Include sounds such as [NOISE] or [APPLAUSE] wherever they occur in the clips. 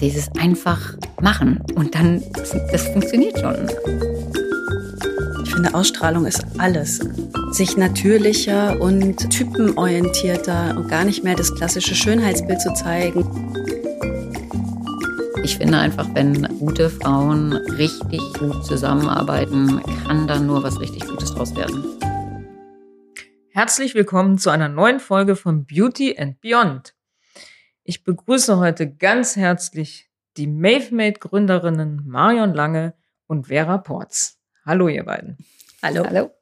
dieses einfach machen und dann, das funktioniert schon. Ich finde, Ausstrahlung ist alles. Sich natürlicher und typenorientierter und gar nicht mehr das klassische Schönheitsbild zu zeigen. Ich finde einfach, wenn gute Frauen richtig gut zusammenarbeiten, kann da nur was richtig Gutes draus werden. Herzlich willkommen zu einer neuen Folge von Beauty and Beyond. Ich begrüße heute ganz herzlich die MaveMate-Gründerinnen Marion Lange und Vera Porz. Hallo, ihr beiden. Hallo. Hallo.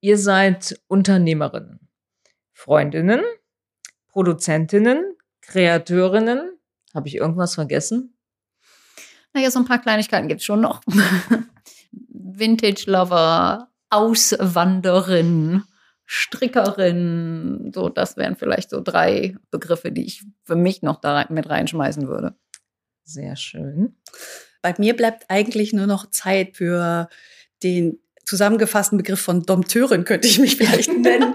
Ihr seid Unternehmerinnen, Freundinnen, Produzentinnen, Kreateurinnen. Habe ich irgendwas vergessen? Naja, so ein paar Kleinigkeiten gibt es schon noch. [LAUGHS] Vintage-Lover, Auswanderin, Strickerin. So, das wären vielleicht so drei Begriffe, die ich für mich noch da mit reinschmeißen würde. Sehr schön. Bei mir bleibt eigentlich nur noch Zeit für den zusammengefassten Begriff von Dompteurin, könnte ich mich [LAUGHS] vielleicht nennen.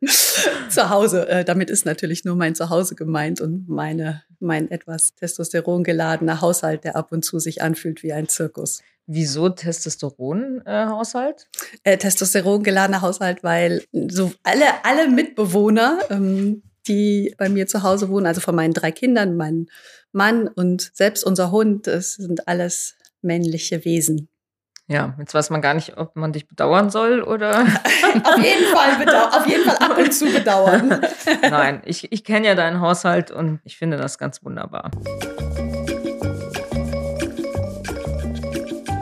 [LAUGHS] zu Hause. Äh, damit ist natürlich nur mein Zuhause gemeint und meine, mein etwas testosterongeladener Haushalt, der ab und zu sich anfühlt wie ein Zirkus. Wieso Testosteron-Haushalt? Äh, Testosterongeladener Haushalt, weil so alle, alle Mitbewohner, ähm, die bei mir zu Hause wohnen, also von meinen drei Kindern, mein Mann und selbst unser Hund, das sind alles männliche Wesen. Ja, jetzt weiß man gar nicht, ob man dich bedauern soll oder. [LAUGHS] auf jeden Fall bedauern, auf jeden Fall ab und zu bedauern. [LAUGHS] Nein, ich, ich kenne ja deinen Haushalt und ich finde das ganz wunderbar.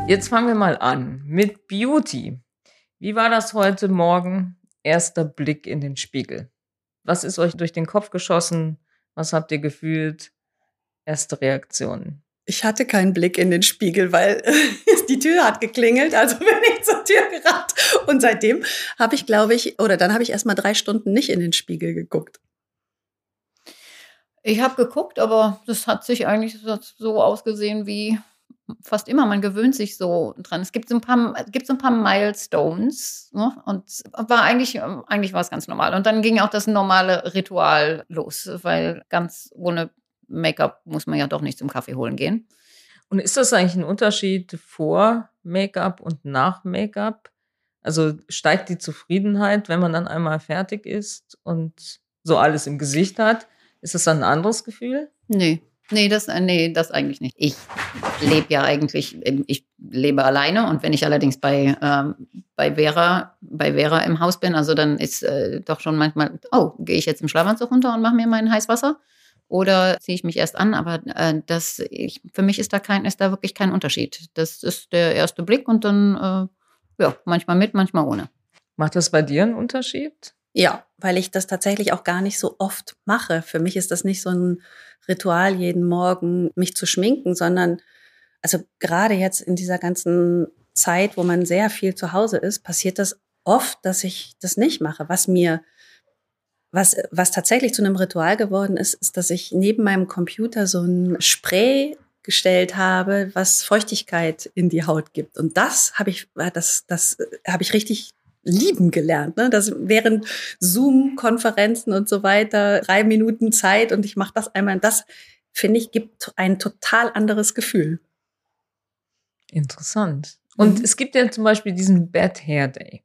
Jetzt fangen wir mal an mit Beauty. Wie war das heute Morgen? Erster Blick in den Spiegel. Was ist euch durch den Kopf geschossen? Was habt ihr gefühlt? Erste Reaktionen. Ich hatte keinen Blick in den Spiegel, weil [LAUGHS] die Tür hat geklingelt, also [LAUGHS] bin ich zur Tür gerannt. Und seitdem habe ich, glaube ich, oder dann habe ich erst mal drei Stunden nicht in den Spiegel geguckt. Ich habe geguckt, aber das hat sich eigentlich so ausgesehen wie fast immer. Man gewöhnt sich so dran. Es gibt so ein paar, gibt so ein paar Milestones ne? und war eigentlich, eigentlich war es ganz normal. Und dann ging auch das normale Ritual los, weil ganz ohne Make-up muss man ja doch nicht zum Kaffee holen gehen. Und ist das eigentlich ein Unterschied vor Make-up und nach Make-up? Also steigt die Zufriedenheit, wenn man dann einmal fertig ist und so alles im Gesicht hat? Ist das dann ein anderes Gefühl? Nee. Nee, das, nee, das eigentlich nicht. Ich lebe ja eigentlich, ich lebe alleine und wenn ich allerdings bei, ähm, bei, Vera, bei Vera im Haus bin, also dann ist äh, doch schon manchmal, oh, gehe ich jetzt im Schlafanzug runter und mache mir mein Heißwasser? oder ziehe ich mich erst an. Aber äh, das, ich, für mich ist da kein, ist da wirklich kein Unterschied. Das ist der erste Blick und dann, äh, ja, manchmal mit, manchmal ohne. Macht das bei dir einen Unterschied? Ja, weil ich das tatsächlich auch gar nicht so oft mache. Für mich ist das nicht so ein Ritual, jeden Morgen mich zu schminken, sondern also gerade jetzt in dieser ganzen Zeit, wo man sehr viel zu Hause ist, passiert das oft, dass ich das nicht mache, was mir was, was tatsächlich zu einem Ritual geworden ist, ist, dass ich neben meinem Computer so ein Spray gestellt habe, was Feuchtigkeit in die Haut gibt. Und das habe ich, das, das habe ich richtig lieben gelernt. Ne? Das während Zoom-Konferenzen und so weiter, drei Minuten Zeit und ich mache das einmal. Das finde ich gibt ein total anderes Gefühl. Interessant. Und mhm. es gibt ja zum Beispiel diesen Bad Hair Day.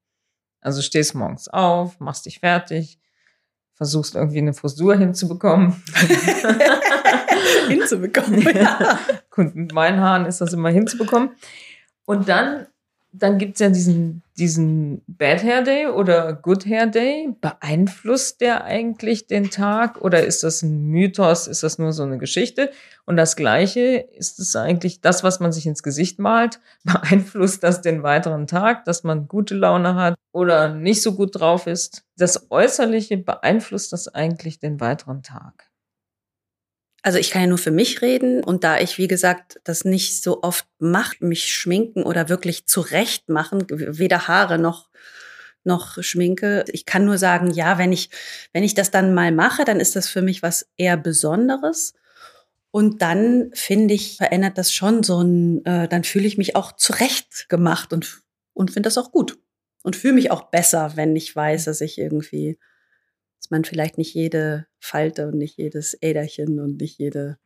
Also stehst morgens auf, machst dich fertig, versuchst irgendwie eine Frisur hinzubekommen. [LAUGHS] hinzubekommen, [LAUGHS] ja. Und mit meinen Haaren ist das immer hinzubekommen. Und dann, dann gibt's ja diesen, diesen Bad Hair Day oder Good Hair Day. Beeinflusst der eigentlich den Tag oder ist das ein Mythos? Ist das nur so eine Geschichte? Und das Gleiche ist es eigentlich das, was man sich ins Gesicht malt. [LAUGHS] Beeinflusst das den weiteren Tag, dass man gute Laune hat oder nicht so gut drauf ist? das Äußerliche beeinflusst das eigentlich den weiteren Tag? Also ich kann ja nur für mich reden und da ich, wie gesagt, das nicht so oft mache, mich schminken oder wirklich zurecht machen, weder Haare noch noch schminke. Ich kann nur sagen, ja, wenn ich wenn ich das dann mal mache, dann ist das für mich was eher Besonderes. Und dann finde ich, verändert das schon so ein, äh, dann fühle ich mich auch zurecht gemacht und und finde das auch gut und fühle mich auch besser, wenn ich weiß, dass ich irgendwie, dass man vielleicht nicht jede Falte und nicht jedes Äderchen und nicht jede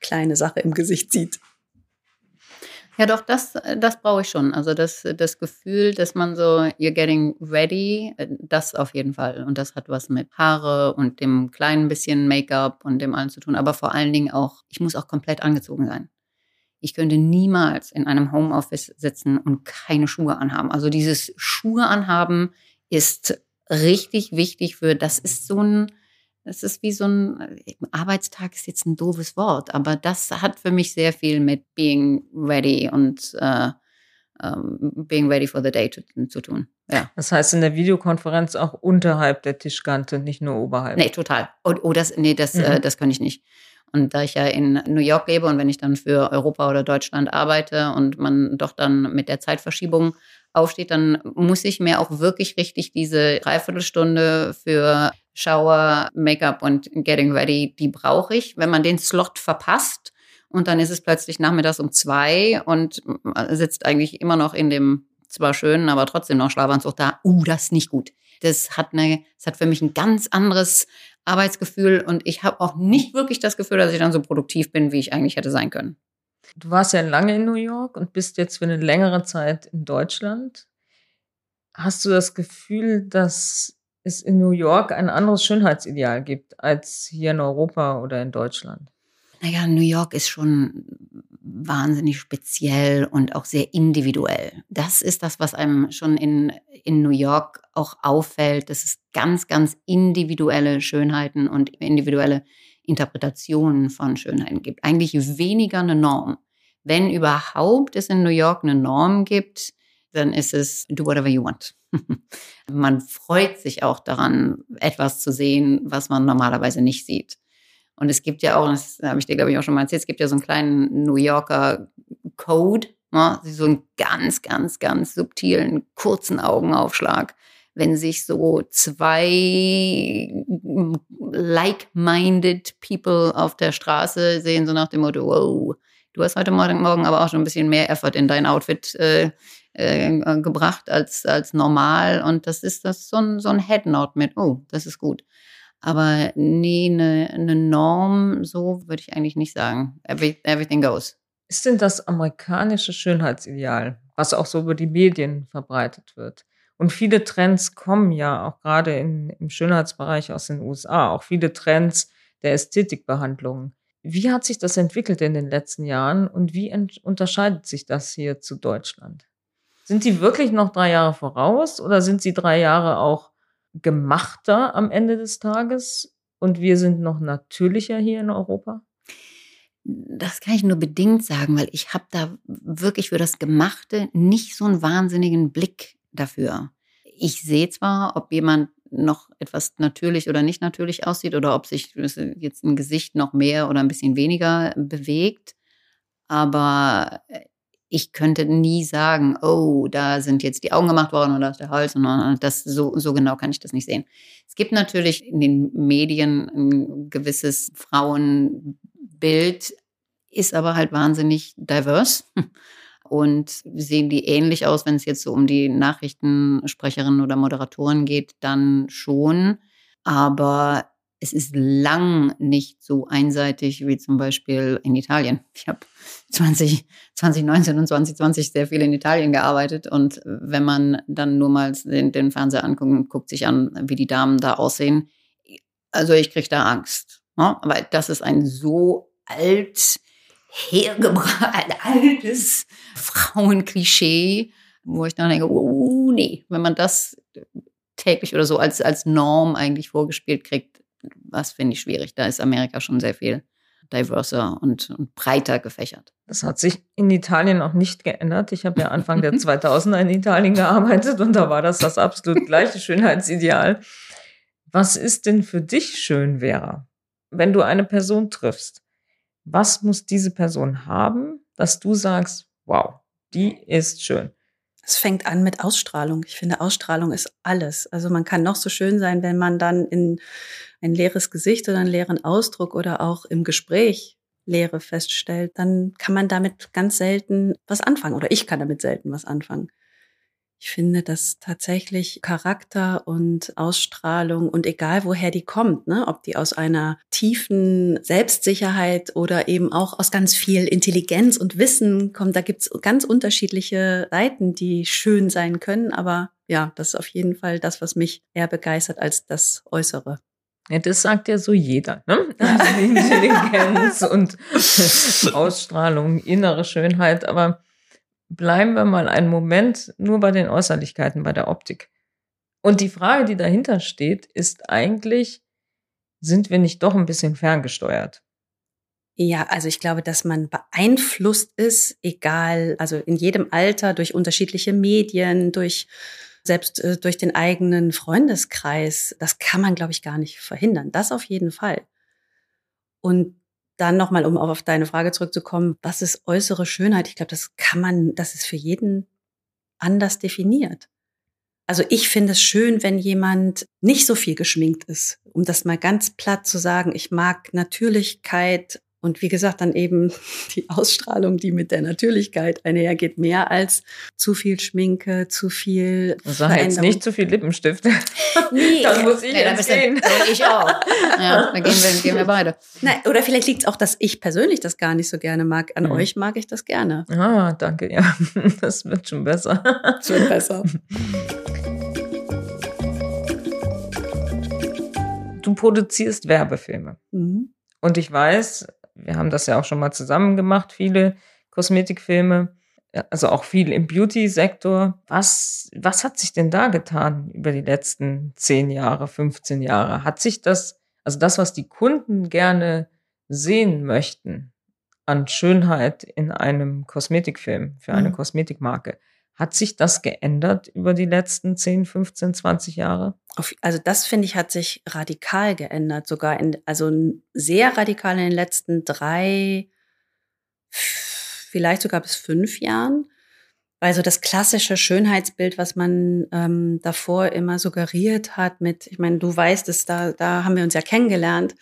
kleine Sache im Gesicht sieht. Ja, doch, das, das brauche ich schon. Also das, das Gefühl, dass man so, you're getting ready, das auf jeden Fall. Und das hat was mit Haare und dem kleinen bisschen Make-up und dem allen zu tun. Aber vor allen Dingen auch, ich muss auch komplett angezogen sein. Ich könnte niemals in einem Homeoffice sitzen und keine Schuhe anhaben. Also dieses Schuhe anhaben ist richtig wichtig für, das ist so ein, es ist wie so ein Arbeitstag ist jetzt ein doofes Wort, aber das hat für mich sehr viel mit being ready und äh, um, ähm, being ready for the day zu, zu, tun. Ja. Das heißt in der Videokonferenz auch unterhalb der Tischkante, nicht nur oberhalb. Nee, total. Oh, oh das, nee, das, äh, mhm. äh, das kann ich nicht. Und da ich ja in New York lebe und wenn ich dann für Europa oder Deutschland arbeite und man doch dann mit der Zeitverschiebung aufsteht, dann muss ich mir auch wirklich richtig diese Dreiviertelstunde für Shower, Make-up und Getting Ready, die brauche ich. Wenn man den Slot verpasst und dann ist es plötzlich nachmittags um zwei und sitzt eigentlich immer noch in dem zwar schönen, aber trotzdem noch Schlafanzug da, uh, das ist nicht gut. Das hat, eine, das hat für mich ein ganz anderes Arbeitsgefühl und ich habe auch nicht wirklich das Gefühl, dass ich dann so produktiv bin, wie ich eigentlich hätte sein können. Du warst ja lange in New York und bist jetzt für eine längere Zeit in Deutschland. Hast du das Gefühl, dass es in New York ein anderes Schönheitsideal gibt als hier in Europa oder in Deutschland? Naja, New York ist schon wahnsinnig speziell und auch sehr individuell. Das ist das, was einem schon in, in New York auch auffällt, dass es ganz, ganz individuelle Schönheiten und individuelle Interpretationen von Schönheiten gibt. Eigentlich weniger eine Norm. Wenn überhaupt es in New York eine Norm gibt, dann ist es do whatever you want. [LAUGHS] man freut sich auch daran, etwas zu sehen, was man normalerweise nicht sieht. Und es gibt ja auch, das habe ich dir, glaube ich, auch schon mal erzählt, es gibt ja so einen kleinen New Yorker Code, ne? so einen ganz, ganz, ganz subtilen, kurzen Augenaufschlag. Wenn sich so zwei like-minded People auf der Straße sehen, so nach dem Motto, wow, du hast heute Morgen aber auch schon ein bisschen mehr Effort in dein Outfit äh, äh, gebracht als, als normal. Und das ist das so ein, so ein Headnot mit, oh, das ist gut. Aber nee, eine, eine Norm, so würde ich eigentlich nicht sagen. Every, everything goes. Ist denn das amerikanische Schönheitsideal, was auch so über die Medien verbreitet wird? Und viele Trends kommen ja auch gerade in, im Schönheitsbereich aus den USA, auch viele Trends der Ästhetikbehandlung. Wie hat sich das entwickelt in den letzten Jahren und wie unterscheidet sich das hier zu Deutschland? Sind die wirklich noch drei Jahre voraus oder sind sie drei Jahre auch gemachter am Ende des Tages und wir sind noch natürlicher hier in Europa? Das kann ich nur bedingt sagen, weil ich habe da wirklich für das Gemachte nicht so einen wahnsinnigen Blick dafür. Ich sehe zwar, ob jemand noch etwas natürlich oder nicht natürlich aussieht oder ob sich jetzt ein Gesicht noch mehr oder ein bisschen weniger bewegt, aber ich könnte nie sagen, oh, da sind jetzt die Augen gemacht worden oder der Hals. Und das, so, so genau kann ich das nicht sehen. Es gibt natürlich in den Medien ein gewisses Frauenbild, ist aber halt wahnsinnig diverse. Und sehen die ähnlich aus, wenn es jetzt so um die Nachrichtensprecherinnen oder Moderatoren geht, dann schon. Aber es ist lang nicht so einseitig wie zum Beispiel in Italien. Ich habe 20, 2019 und 2020 sehr viel in Italien gearbeitet und wenn man dann nur mal den, den Fernseher anguckt und guckt sich an, wie die Damen da aussehen, also ich kriege da Angst. Ne? Aber das ist ein so alt hergebracht, [LAUGHS] altes Frauenklischee, wo ich dann denke, oh nee, wenn man das täglich oder so als, als Norm eigentlich vorgespielt kriegt, was finde ich schwierig. Da ist Amerika schon sehr viel diverser und, und, breiter gefächert. Das hat sich in Italien auch nicht geändert. Ich habe ja Anfang der [LAUGHS] 2000er in Italien gearbeitet und da war das das absolut gleiche Schönheitsideal. Was ist denn für dich schön, Vera? Wenn du eine Person triffst, was muss diese Person haben, dass du sagst, wow, die ist schön? Es fängt an mit Ausstrahlung. Ich finde, Ausstrahlung ist alles. Also man kann noch so schön sein, wenn man dann in ein leeres Gesicht oder einen leeren Ausdruck oder auch im Gespräch Leere feststellt, dann kann man damit ganz selten was anfangen oder ich kann damit selten was anfangen. Ich finde, dass tatsächlich Charakter und Ausstrahlung und egal woher die kommt, ne, ob die aus einer tiefen Selbstsicherheit oder eben auch aus ganz viel Intelligenz und Wissen kommt, da gibt's ganz unterschiedliche Seiten, die schön sein können. Aber ja, das ist auf jeden Fall das, was mich eher begeistert als das Äußere. Ja, das sagt ja so jeder, ne? Also [LAUGHS] Intelligenz und Ausstrahlung, innere Schönheit, aber bleiben wir mal einen Moment nur bei den Äußerlichkeiten, bei der Optik. Und die Frage, die dahinter steht, ist eigentlich, sind wir nicht doch ein bisschen ferngesteuert? Ja, also ich glaube, dass man beeinflusst ist, egal, also in jedem Alter durch unterschiedliche Medien, durch selbst äh, durch den eigenen Freundeskreis. Das kann man, glaube ich, gar nicht verhindern. Das auf jeden Fall. Und dann nochmal, um auf deine Frage zurückzukommen, was ist äußere Schönheit? Ich glaube, das kann man, das ist für jeden anders definiert. Also ich finde es schön, wenn jemand nicht so viel geschminkt ist, um das mal ganz platt zu sagen. Ich mag Natürlichkeit und wie gesagt, dann eben [LAUGHS] die Ausstrahlung, die mit der Natürlichkeit einhergeht, mehr als zu viel Schminke, zu viel. Sag jetzt nicht zu viel Lippenstift. [LAUGHS] Nee, [LAUGHS] dann muss ich nee, jetzt gehen. ich auch. Ja, dann gehen wir, gehen wir beide. Nein, oder vielleicht liegt es auch, dass ich persönlich das gar nicht so gerne mag. An mhm. euch mag ich das gerne. Ah, danke, ja. Das wird schon besser. Das wird besser. Du produzierst Werbefilme. Mhm. Und ich weiß, wir haben das ja auch schon mal zusammen gemacht, viele Kosmetikfilme, also auch viel im Beauty-Sektor. Was, was hat sich denn da getan über die letzten 10 Jahre, 15 Jahre? Hat sich das, also das, was die Kunden gerne sehen möchten an Schönheit in einem Kosmetikfilm für eine mhm. Kosmetikmarke, hat sich das geändert über die letzten 10, 15, 20 Jahre? Also das finde ich hat sich radikal geändert, sogar in, also sehr radikal in den letzten drei, vielleicht sogar bis fünf Jahren. Weil so das klassische Schönheitsbild, was man ähm, davor immer suggeriert hat mit, ich meine, du weißt es, da, da haben wir uns ja kennengelernt,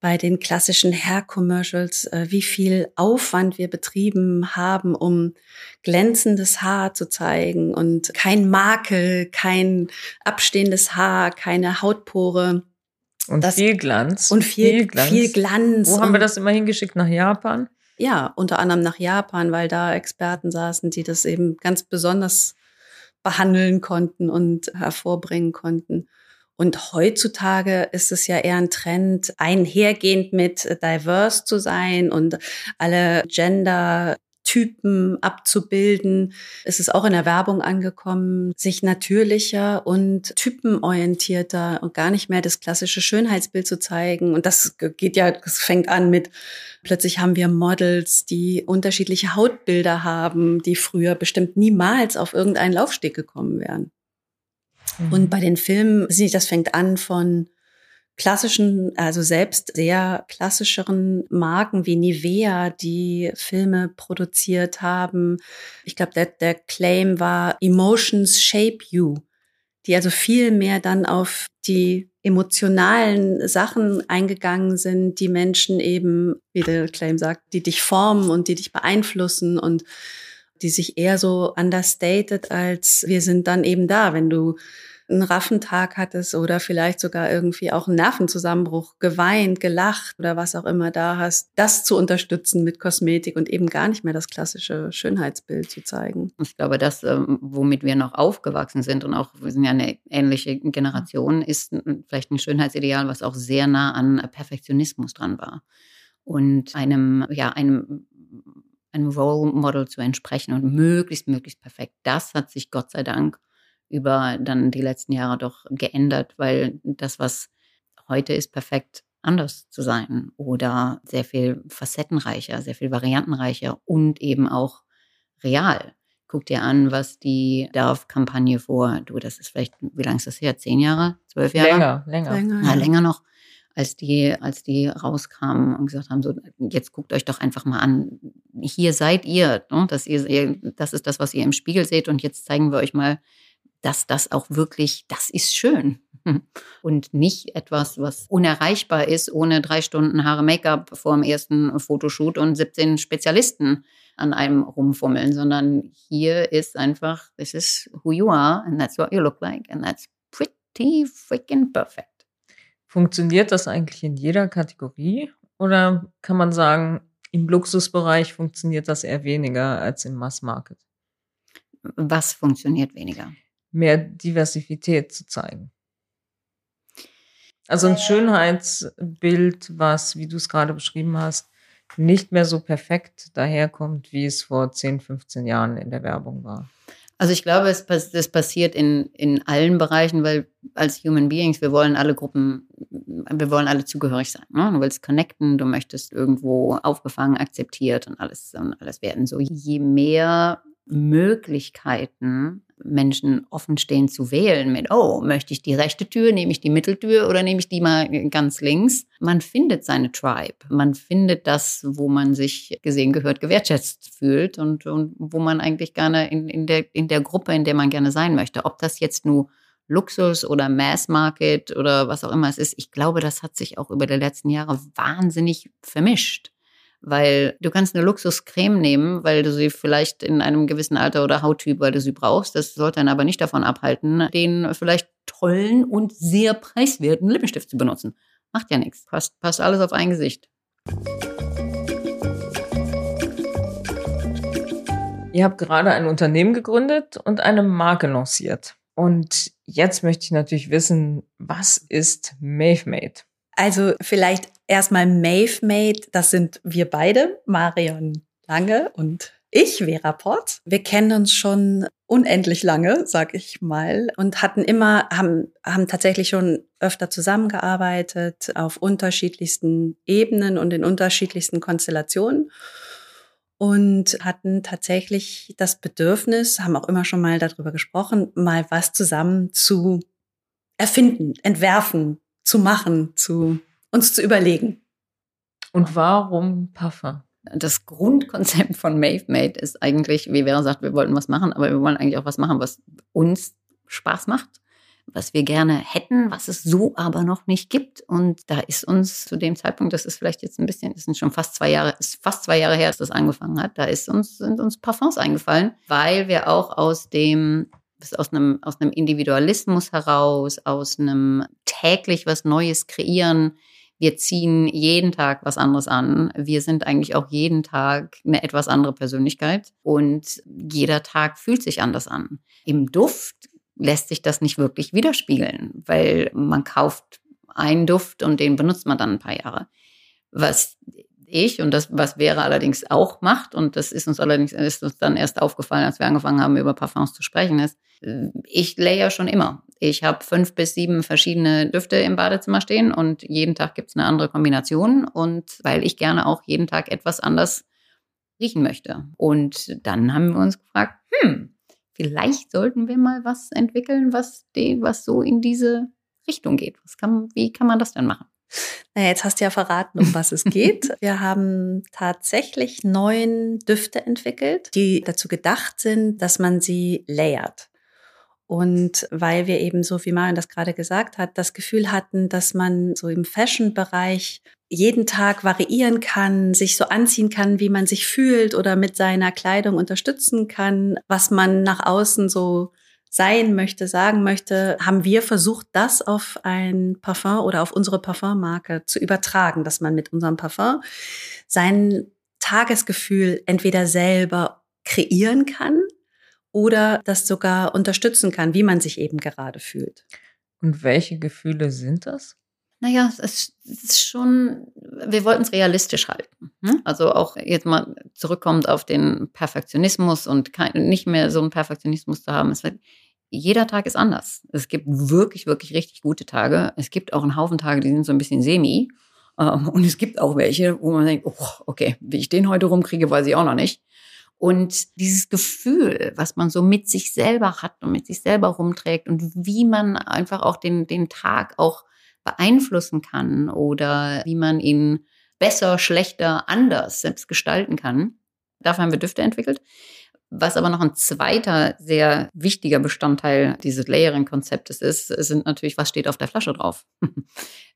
bei den klassischen Hair-Commercials, äh, wie viel Aufwand wir betrieben haben, um glänzendes Haar zu zeigen und kein Makel, kein abstehendes Haar, keine Hautpore. Und das, viel Glanz. Und viel, viel Glanz. Viel Glanz. Wo haben wir das immer hingeschickt? Nach Japan? Ja, unter anderem nach Japan, weil da Experten saßen, die das eben ganz besonders behandeln konnten und hervorbringen konnten. Und heutzutage ist es ja eher ein Trend, einhergehend mit diverse zu sein und alle Gender Typen abzubilden. Es ist auch in der Werbung angekommen, sich natürlicher und typenorientierter und gar nicht mehr das klassische Schönheitsbild zu zeigen. Und das geht ja, das fängt an mit, plötzlich haben wir Models, die unterschiedliche Hautbilder haben, die früher bestimmt niemals auf irgendeinen Laufsteg gekommen wären. Mhm. Und bei den Filmen, das fängt an von klassischen, also selbst sehr klassischeren Marken wie Nivea, die Filme produziert haben. Ich glaube, der, der Claim war Emotions Shape You, die also viel mehr dann auf die emotionalen Sachen eingegangen sind, die Menschen eben, wie der Claim sagt, die dich formen und die dich beeinflussen und die sich eher so understated als wir sind dann eben da, wenn du einen Raffentag hattest oder vielleicht sogar irgendwie auch einen Nervenzusammenbruch, geweint, gelacht oder was auch immer da hast, das zu unterstützen mit Kosmetik und eben gar nicht mehr das klassische Schönheitsbild zu zeigen. Ich glaube, das, ähm, womit wir noch aufgewachsen sind und auch, wir sind ja eine ähnliche Generation, ist vielleicht ein Schönheitsideal, was auch sehr nah an Perfektionismus dran war. Und einem, ja, einem einem Role Model zu entsprechen und möglichst, möglichst perfekt. Das hat sich Gott sei Dank über dann die letzten Jahre doch geändert, weil das, was heute ist, perfekt anders zu sein oder sehr viel facettenreicher, sehr viel variantenreicher und eben auch real. Guck dir an, was die Darf-Kampagne vor, du, das ist vielleicht, wie lange ist das her? Zehn Jahre? Zwölf Jahre? Länger, länger. Länger, ja, länger noch, als die, als die rauskamen und gesagt haben, so, jetzt guckt euch doch einfach mal an, hier seid ihr, ne? dass ihr, das ist das, was ihr im Spiegel seht und jetzt zeigen wir euch mal, dass das auch wirklich, das ist schön. [LAUGHS] Und nicht etwas, was unerreichbar ist, ohne drei Stunden Haare Make-up vor dem ersten Fotoshoot und 17 Spezialisten an einem rumfummeln, sondern hier ist einfach, this is who you are and that's what you look like and that's pretty freaking perfect. Funktioniert das eigentlich in jeder Kategorie oder kann man sagen, im Luxusbereich funktioniert das eher weniger als im Mass Market? Was funktioniert weniger? Mehr Diversität zu zeigen. Also ein Schönheitsbild, was, wie du es gerade beschrieben hast, nicht mehr so perfekt daherkommt, wie es vor 10, 15 Jahren in der Werbung war. Also ich glaube, es, es passiert in, in allen Bereichen, weil als Human Beings, wir wollen alle Gruppen, wir wollen alle zugehörig sein. Ne? Du willst connecten, du möchtest irgendwo aufgefangen, akzeptiert und alles, und alles werden. So je mehr Möglichkeiten Menschen offen stehen zu wählen mit, oh, möchte ich die rechte Tür, nehme ich die Mitteltür oder nehme ich die mal ganz links. Man findet seine Tribe. Man findet das, wo man sich gesehen, gehört, gewertschätzt fühlt und, und wo man eigentlich gerne in, in, der, in der Gruppe, in der man gerne sein möchte. Ob das jetzt nur Luxus oder Mass Market oder was auch immer es ist. Ich glaube, das hat sich auch über die letzten Jahre wahnsinnig vermischt weil du kannst eine Luxuscreme nehmen, weil du sie vielleicht in einem gewissen Alter oder Hauttyp, weil du sie brauchst. Das sollte dann aber nicht davon abhalten, den vielleicht tollen und sehr preiswerten Lippenstift zu benutzen. Macht ja nichts. Passt, passt alles auf ein Gesicht. Ihr habt gerade ein Unternehmen gegründet und eine Marke lanciert. Und jetzt möchte ich natürlich wissen, was ist MaveMade? Also vielleicht erstmal MaveMate, das sind wir beide, Marion Lange und ich, Vera Port. Wir kennen uns schon unendlich lange, sag ich mal, und hatten immer, haben, haben tatsächlich schon öfter zusammengearbeitet auf unterschiedlichsten Ebenen und in unterschiedlichsten Konstellationen und hatten tatsächlich das Bedürfnis, haben auch immer schon mal darüber gesprochen, mal was zusammen zu erfinden, entwerfen, zu machen, zu uns zu überlegen. Und warum Parfum? Das Grundkonzept von MaveMade ist eigentlich, wie Vera sagt, wir wollten was machen, aber wir wollen eigentlich auch was machen, was uns Spaß macht, was wir gerne hätten, was es so aber noch nicht gibt. Und da ist uns zu dem Zeitpunkt, das ist vielleicht jetzt ein bisschen, das sind schon fast zwei Jahre, ist fast zwei Jahre her, dass das angefangen hat, da ist uns, sind uns Parfums eingefallen, weil wir auch aus dem aus einem, aus einem Individualismus heraus, aus einem täglich was Neues kreieren. Wir ziehen jeden Tag was anderes an. Wir sind eigentlich auch jeden Tag eine etwas andere Persönlichkeit und jeder Tag fühlt sich anders an. Im Duft lässt sich das nicht wirklich widerspiegeln, weil man kauft einen Duft und den benutzt man dann ein paar Jahre. Was ich und das, was Vera allerdings auch macht, und das ist uns allerdings ist uns dann erst aufgefallen, als wir angefangen haben, über Parfums zu sprechen, ist, ich layer schon immer. Ich habe fünf bis sieben verschiedene Düfte im Badezimmer stehen und jeden Tag gibt es eine andere Kombination und weil ich gerne auch jeden Tag etwas anders riechen möchte. Und dann haben wir uns gefragt, hm, vielleicht sollten wir mal was entwickeln, was, die, was so in diese Richtung geht. Was kann, wie kann man das denn machen? Na, jetzt hast du ja verraten, um was es geht. [LAUGHS] Wir haben tatsächlich neun Düfte entwickelt, die dazu gedacht sind, dass man sie layert. Und weil wir eben so, wie Marion das gerade gesagt hat, das Gefühl hatten, dass man so im Fashion-Bereich jeden Tag variieren kann, sich so anziehen kann, wie man sich fühlt oder mit seiner Kleidung unterstützen kann, was man nach außen so sein möchte, sagen möchte, haben wir versucht, das auf ein Parfum oder auf unsere Parfummarke zu übertragen, dass man mit unserem Parfum sein Tagesgefühl entweder selber kreieren kann oder das sogar unterstützen kann, wie man sich eben gerade fühlt. Und welche Gefühle sind das? Naja, es ist schon, wir wollten es realistisch halten. Hm? Also auch jetzt mal zurückkommt auf den Perfektionismus und kein, nicht mehr so einen Perfektionismus zu haben. Wird, jeder Tag ist anders. Es gibt wirklich, wirklich richtig gute Tage. Es gibt auch einen Haufen Tage, die sind so ein bisschen semi. Ähm, und es gibt auch welche, wo man denkt, oh, okay, wie ich den heute rumkriege, weiß ich auch noch nicht. Und dieses Gefühl, was man so mit sich selber hat und mit sich selber rumträgt und wie man einfach auch den, den Tag auch beeinflussen kann oder wie man ihn besser, schlechter, anders selbst gestalten kann. Dafür haben wir Düfte entwickelt. Was aber noch ein zweiter sehr wichtiger Bestandteil dieses Layering-Konzeptes ist, sind natürlich, was steht auf der Flasche drauf. [LAUGHS]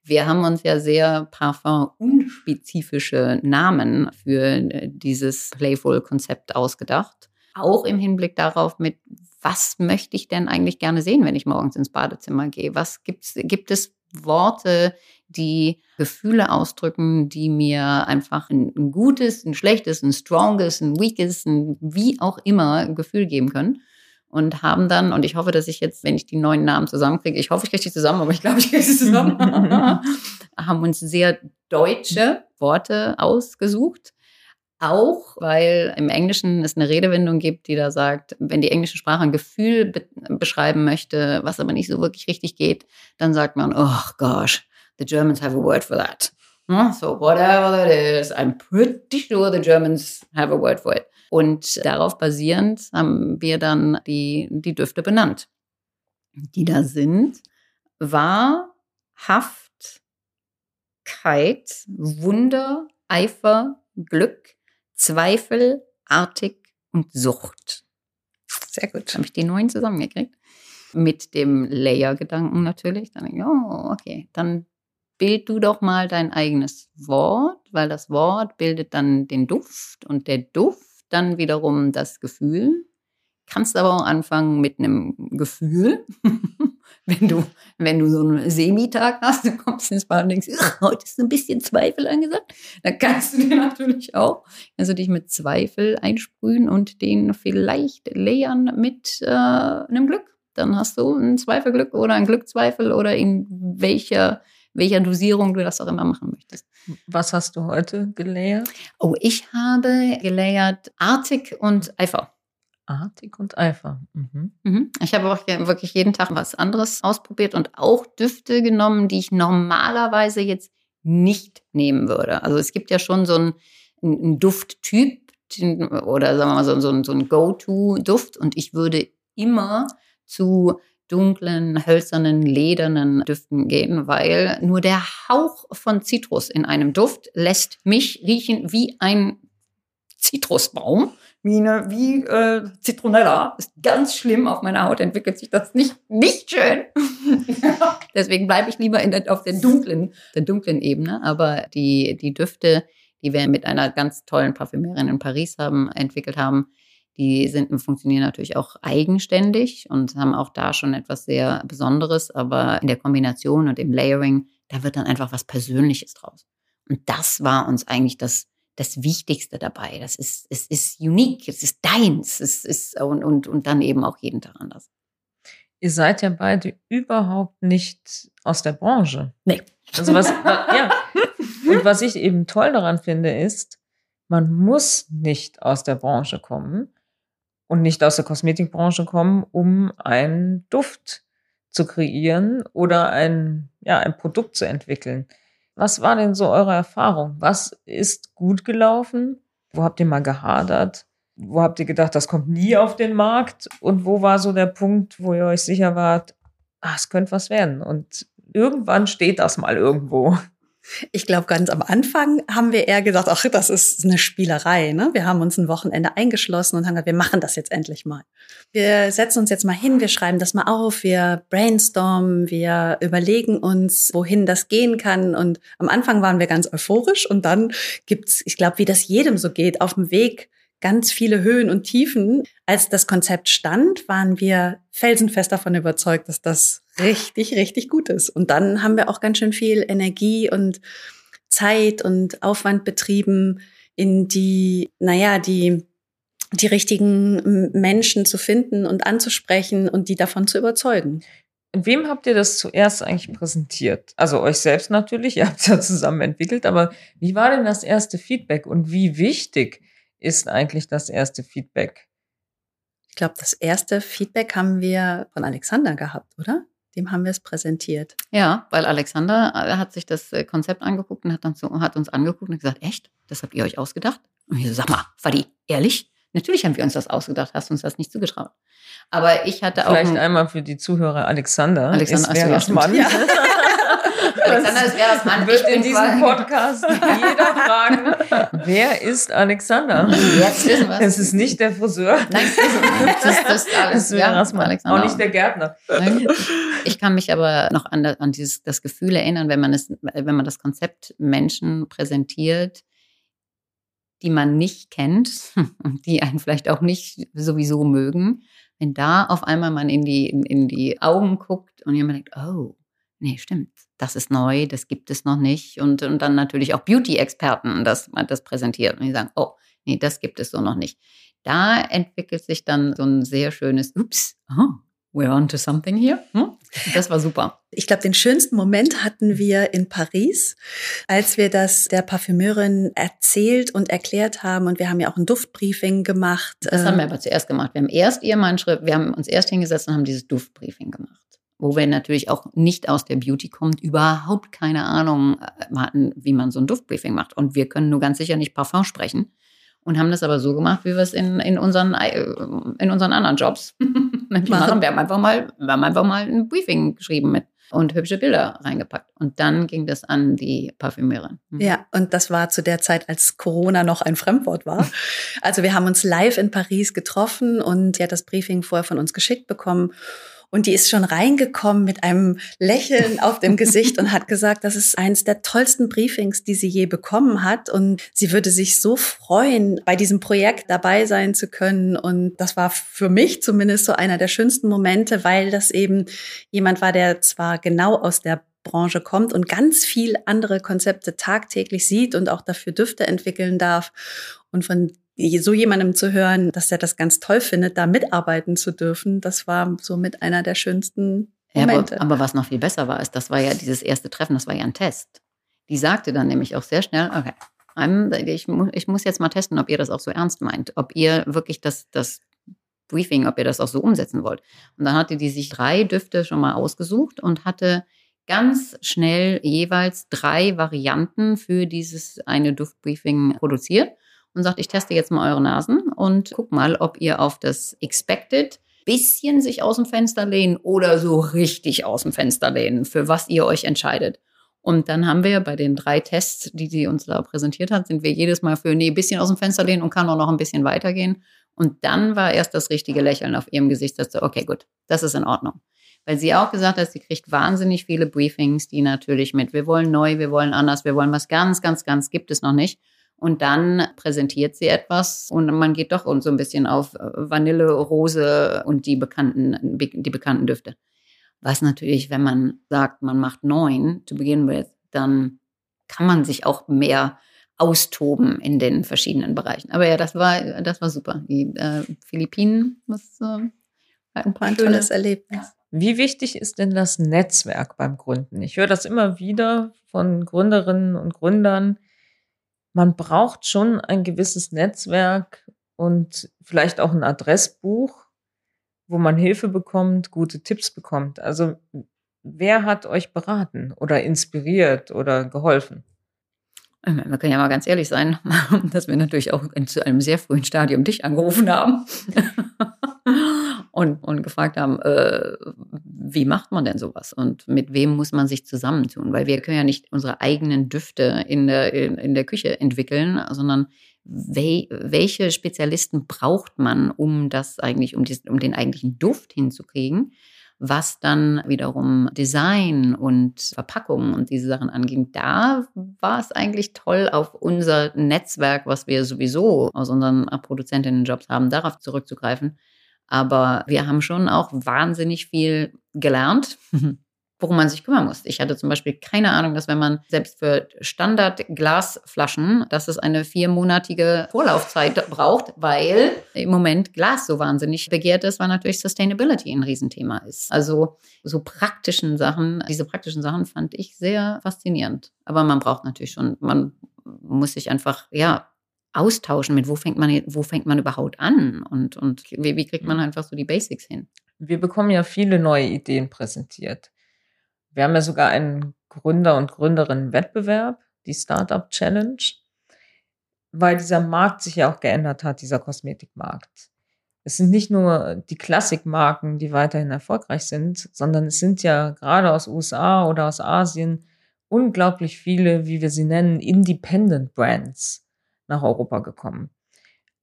Wir haben uns ja sehr parfum-unspezifische Namen für dieses Playful-Konzept ausgedacht. Auch im Hinblick darauf, mit was möchte ich denn eigentlich gerne sehen, wenn ich morgens ins Badezimmer gehe? Was gibt's, gibt es Worte, die Gefühle ausdrücken, die mir einfach ein, ein gutes, ein schlechtes, ein stronges, ein weakes, ein wie auch immer Gefühl geben können. Und haben dann, und ich hoffe, dass ich jetzt, wenn ich die neuen Namen zusammenkriege, ich hoffe, ich kriege die zusammen, aber ich glaube, ich kriege sie zusammen, [LAUGHS] [LAUGHS] haben uns sehr deutsche Worte ausgesucht. Auch weil im Englischen es eine Redewendung gibt, die da sagt, wenn die englische Sprache ein Gefühl be beschreiben möchte, was aber nicht so wirklich richtig geht, dann sagt man, oh gosh, the Germans have a word for that. So whatever that is, I'm pretty sure the Germans have a word for it. Und darauf basierend haben wir dann die, die Düfte benannt, die da sind. Wahrhaftkeit, Wunder, Eifer, Glück, Zweifel, Artig und Sucht. Sehr gut. Habe ich die neun zusammengekriegt. Mit dem Layer-Gedanken natürlich. Dann, ja, okay, dann bild du doch mal dein eigenes Wort, weil das Wort bildet dann den Duft und der Duft dann wiederum das Gefühl. Kannst aber auch anfangen mit einem Gefühl. [LAUGHS] wenn du, wenn du so einen Semitag hast, du kommst ins Bad und denkst, heute ist ein bisschen Zweifel angesagt, dann kannst du [LAUGHS] dir natürlich auch, also dich mit Zweifel einsprühen und den vielleicht layern mit äh, einem Glück. Dann hast du ein Zweifelglück oder ein Glückzweifel oder in welcher welcher Dosierung du das auch immer machen möchtest. Was hast du heute gelayert? Oh, ich habe gelayert Artig und Eifer. Artig und Eifer. Mhm. Mhm. Ich habe auch wirklich jeden Tag was anderes ausprobiert und auch Düfte genommen, die ich normalerweise jetzt nicht nehmen würde. Also es gibt ja schon so einen, einen Dufttyp oder sagen wir mal so, so, so ein Go-To-Duft und ich würde immer zu dunklen, hölzernen, ledernen Düften gehen, weil nur der Hauch von Zitrus in einem Duft lässt mich riechen wie ein Zitrusbaum, wie eine wie äh, Zitronella. Ist ganz schlimm. Auf meiner Haut entwickelt sich das nicht nicht schön. [LAUGHS] Deswegen bleibe ich lieber in der, auf der dunklen, der dunklen Ebene. Aber die die Düfte, die wir mit einer ganz tollen Parfümerin in Paris haben entwickelt haben, die sind funktionieren natürlich auch eigenständig und haben auch da schon etwas sehr Besonderes, aber in der Kombination und im Layering, da wird dann einfach was Persönliches draus. Und das war uns eigentlich das, das Wichtigste dabei. Das ist, es ist unique, es ist deins, es ist und, und, und dann eben auch jeden Tag anders. Ihr seid ja beide überhaupt nicht aus der Branche. Nee. Also was, ja. [LAUGHS] Und was ich eben toll daran finde, ist, man muss nicht aus der Branche kommen und nicht aus der Kosmetikbranche kommen, um einen Duft zu kreieren oder ein, ja, ein Produkt zu entwickeln. Was war denn so eure Erfahrung? Was ist gut gelaufen? Wo habt ihr mal gehadert? Wo habt ihr gedacht, das kommt nie auf den Markt? Und wo war so der Punkt, wo ihr euch sicher wart, ah, es könnte was werden? Und irgendwann steht das mal irgendwo. Ich glaube, ganz am Anfang haben wir eher gedacht, ach, das ist eine Spielerei. Ne? Wir haben uns ein Wochenende eingeschlossen und haben gesagt, wir machen das jetzt endlich mal. Wir setzen uns jetzt mal hin, wir schreiben das mal auf, wir brainstormen, wir überlegen uns, wohin das gehen kann. Und am Anfang waren wir ganz euphorisch und dann gibt's, ich glaube, wie das jedem so geht, auf dem Weg ganz viele Höhen und Tiefen. Als das Konzept stand, waren wir felsenfest davon überzeugt, dass das richtig, richtig gut ist. Und dann haben wir auch ganz schön viel Energie und Zeit und Aufwand betrieben, in die, naja, die, die richtigen Menschen zu finden und anzusprechen und die davon zu überzeugen. Wem habt ihr das zuerst eigentlich präsentiert? Also euch selbst natürlich, [LAUGHS] ihr habt es ja zusammen entwickelt, aber wie war denn das erste Feedback und wie wichtig ist eigentlich das erste Feedback? Ich glaube, das erste Feedback haben wir von Alexander gehabt, oder? Dem haben wir es präsentiert. Ja, weil Alexander äh, hat sich das äh, Konzept angeguckt und hat, dann so, hat uns angeguckt und gesagt, echt? Das habt ihr euch ausgedacht? Und ich so, sag mal, Fadi, ehrlich? Natürlich haben wir uns das ausgedacht, hast uns das nicht zugetraut. Aber ich hatte Vielleicht auch. ein- einmal für die Zuhörer Alexander. Alexander, ist ach so, ja, stimmt. Mann. Ja. [LAUGHS] Alexander ist Veras Wird Ich bin in diesem Podcast [LAUGHS] jeder fragen, wer ist Alexander? Jetzt wissen wir [LAUGHS] Es ist nicht der Friseur. Nein, das ist, das ist alles. Das wäre erstmal Alexander. auch nicht der Gärtner. Ich kann mich aber noch an, das- an dieses das Gefühl erinnern, wenn man es, wenn man das Konzept Menschen präsentiert, die man nicht kennt, [LAUGHS] die einen vielleicht auch nicht sowieso mögen, wenn da auf einmal man in die, in, in die Augen guckt und jemand denkt, oh, nee, stimmt, das ist neu, das gibt es noch nicht. Und, und dann natürlich auch Beauty-Experten das, das präsentieren und die sagen, oh, nee, das gibt es so noch nicht. Da entwickelt sich dann so ein sehr schönes, ups, oh, we're on to something here. Hm? Das war super. Ich glaube, den schönsten Moment hatten wir in Paris, als wir das der Parfümeurin erzählt und erklärt haben. Und wir haben ja auch ein Duftbriefing gemacht. Das haben wir Ähm, aber zuerst gemacht. Wir haben erst ihr Manschrift, wir haben uns erst hingesetzt und haben dieses Duftbriefing gemacht. Wo wir natürlich auch nicht aus der Beauty kommt, überhaupt keine Ahnung äh, hatten, wie man so ein Duftbriefing macht. Und wir können nur ganz sicher nicht Parfum sprechen. Und haben das aber so gemacht, wie wir es in, in, unseren, äh, in unseren anderen Jobs [LAUGHS] nämlich Machen. machen. Wir haben einfach mal, wir haben einfach mal ein Briefing geschrieben mit und hübsche Bilder reingepackt. Und dann ging das an die Parfümeurin. Mhm. Ja, und das war zu der Zeit, als Corona noch ein Fremdwort war. [LAUGHS] Also wir haben uns live in Paris getroffen und die hat das Briefing vorher von uns geschickt bekommen. Und die ist schon reingekommen mit einem Lächeln auf dem Gesicht und hat gesagt, das ist eines der tollsten Briefings, die sie je bekommen hat. Und sie würde sich so freuen, bei diesem Projekt dabei sein zu können. Und das war für mich zumindest so einer der schönsten Momente, weil das eben jemand war, der zwar genau aus der Branche kommt und ganz viel andere Konzepte tagtäglich sieht und auch dafür Düfte entwickeln darf. Und von so jemandem zu hören, dass er das ganz toll findet, da mitarbeiten zu dürfen, das war somit einer der schönsten Ja, Momente. aber, aber was noch viel besser war, ist, das war ja dieses erste Treffen, das war ja ein Test. Die sagte dann nämlich auch sehr schnell, okay, ich, ich muss jetzt mal testen, ob ihr das auch so ernst meint, ob ihr wirklich das, das Briefing, ob ihr das auch so umsetzen wollt. Und dann hatte die sich drei Düfte schon mal ausgesucht und hatte ganz schnell jeweils drei Varianten für dieses eine Duftbriefing produziert und sagt, ich teste jetzt mal eure Nasen und guck mal, ob ihr auf das Expected bisschen sich aus dem Fenster lehnen oder so richtig aus dem Fenster lehnen, für was ihr euch entscheidet. Und dann haben wir bei den drei Tests, die sie uns da präsentiert hat, sind wir jedes Mal für, nee, bisschen aus dem Fenster lehnen und kann auch noch ein bisschen weitergehen. Und dann war erst das richtige Lächeln auf ihrem Gesicht, dass sie, okay, gut, das ist in Ordnung. Weil sie auch gesagt hat, sie kriegt wahnsinnig viele Briefings, die natürlich mit, wir wollen neu, wir wollen anders, wir wollen was ganz, ganz, ganz, gibt es noch nicht. Und dann präsentiert sie etwas und man geht doch so ein bisschen auf äh, Vanille, Rose und die bekannten, die bekannten Düfte. Was natürlich, wenn man sagt, man macht neun to begin with, dann kann man sich auch mehr austoben in den verschiedenen Bereichen. Aber ja, das war, das war super. Die äh, Philippinen, was äh, ein paar ein schöne- tolles Erlebnis. Wie wichtig ist denn das Netzwerk beim Gründen? Ich höre das immer wieder von Gründerinnen und Gründern. Man braucht schon ein gewisses Netzwerk und vielleicht auch ein Adressbuch, wo man Hilfe bekommt, gute Tipps bekommt. Also wer hat euch beraten oder inspiriert oder geholfen? Meine, Wir können ja mal ganz ehrlich sein, [LAUGHS] dass wir natürlich auch in, zu einem sehr frühen Stadium dich angerufen haben [LAUGHS] und, und gefragt haben, äh, wie macht man denn sowas und mit wem muss man sich zusammentun? Weil wir können ja nicht unsere eigenen Düfte in der, in, in der Küche entwickeln, sondern wel, welche Spezialisten braucht man, um das eigentlich, um, dies, um den eigentlichen Duft hinzukriegen? was dann wiederum Design und Verpackung und diese Sachen anging, da war es eigentlich toll, auf unser Netzwerk, was wir sowieso aus unseren Produzentinnenjobs haben, darauf zurückzugreifen. Aber wir haben schon auch wahnsinnig viel gelernt, [LAUGHS] worum man sich kümmern muss. Ich hatte zum Beispiel keine Ahnung, dass wenn man selbst für Standard-Glasflaschen, dass es eine viermonatige Vorlaufzeit braucht, weil im Moment Glas so wahnsinnig begehrt ist, weil natürlich Sustainability ein Riesenthema ist. Also so praktischen Sachen, diese praktischen Sachen fand ich sehr faszinierend. Aber man braucht natürlich schon, man muss sich einfach, ja, austauschen mit, wo fängt man, wo fängt man überhaupt an und, und wie, wie kriegt man einfach so die Basics hin. Wir bekommen ja viele neue Ideen präsentiert. Wir haben ja sogar einen Gründer- und Gründerinnen-Wettbewerb, die Startup Challenge. weil dieser Markt sich ja auch geändert hat, dieser Kosmetikmarkt. Es sind nicht nur die Klassikmarken, die weiterhin erfolgreich sind, sondern es sind ja gerade aus USA oder aus Asien unglaublich viele, wie wir sie nennen, Independent Brands nach Europa gekommen.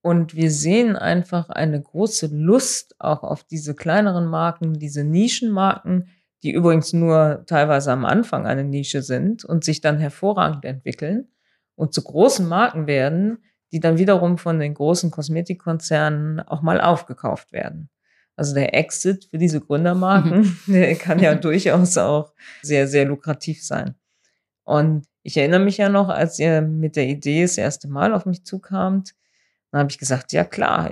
Und wir sehen einfach eine große Lust auch auf diese kleineren Marken, diese Nischenmarken, die übrigens nur teilweise am Anfang eine Nische sind und sich dann hervorragend entwickeln und zu großen Marken werden, die dann wiederum von den großen Kosmetikkonzernen auch mal aufgekauft werden. Also der Exit für diese Gründermarken, mhm. [LAUGHS] der kann ja [LAUGHS] durchaus auch sehr, sehr lukrativ sein. Und ich erinnere mich ja noch, als ihr mit der Idee das erste Mal auf mich zukamt, dann habe ich gesagt, ja klar,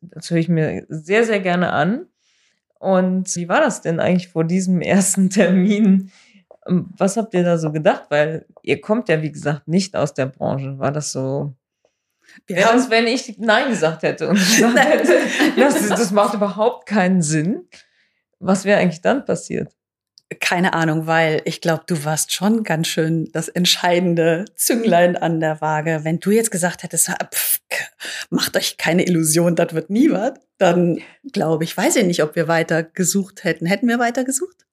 das höre ich mir sehr, sehr gerne an. Und wie war das denn eigentlich vor diesem [LAUGHS] ersten Termin? Ähm, was habt ihr da so gedacht? Weil ihr kommt ja, wie gesagt, nicht aus der Branche. War das so? Ja, als wenn ich Nein gesagt hätte und gesagt hätte, [LAUGHS] das, das macht überhaupt keinen Sinn. Was wäre eigentlich dann passiert? Keine Ahnung, weil ich glaube, du warst schon ganz schön das entscheidende Zünglein an der Waage. Wenn du jetzt gesagt hättest, pff, macht euch keine Illusion, das wird nie was, dann glaube ich, weiß ich nicht, ob wir weiter gesucht hätten. Hätten wir weiter gesucht?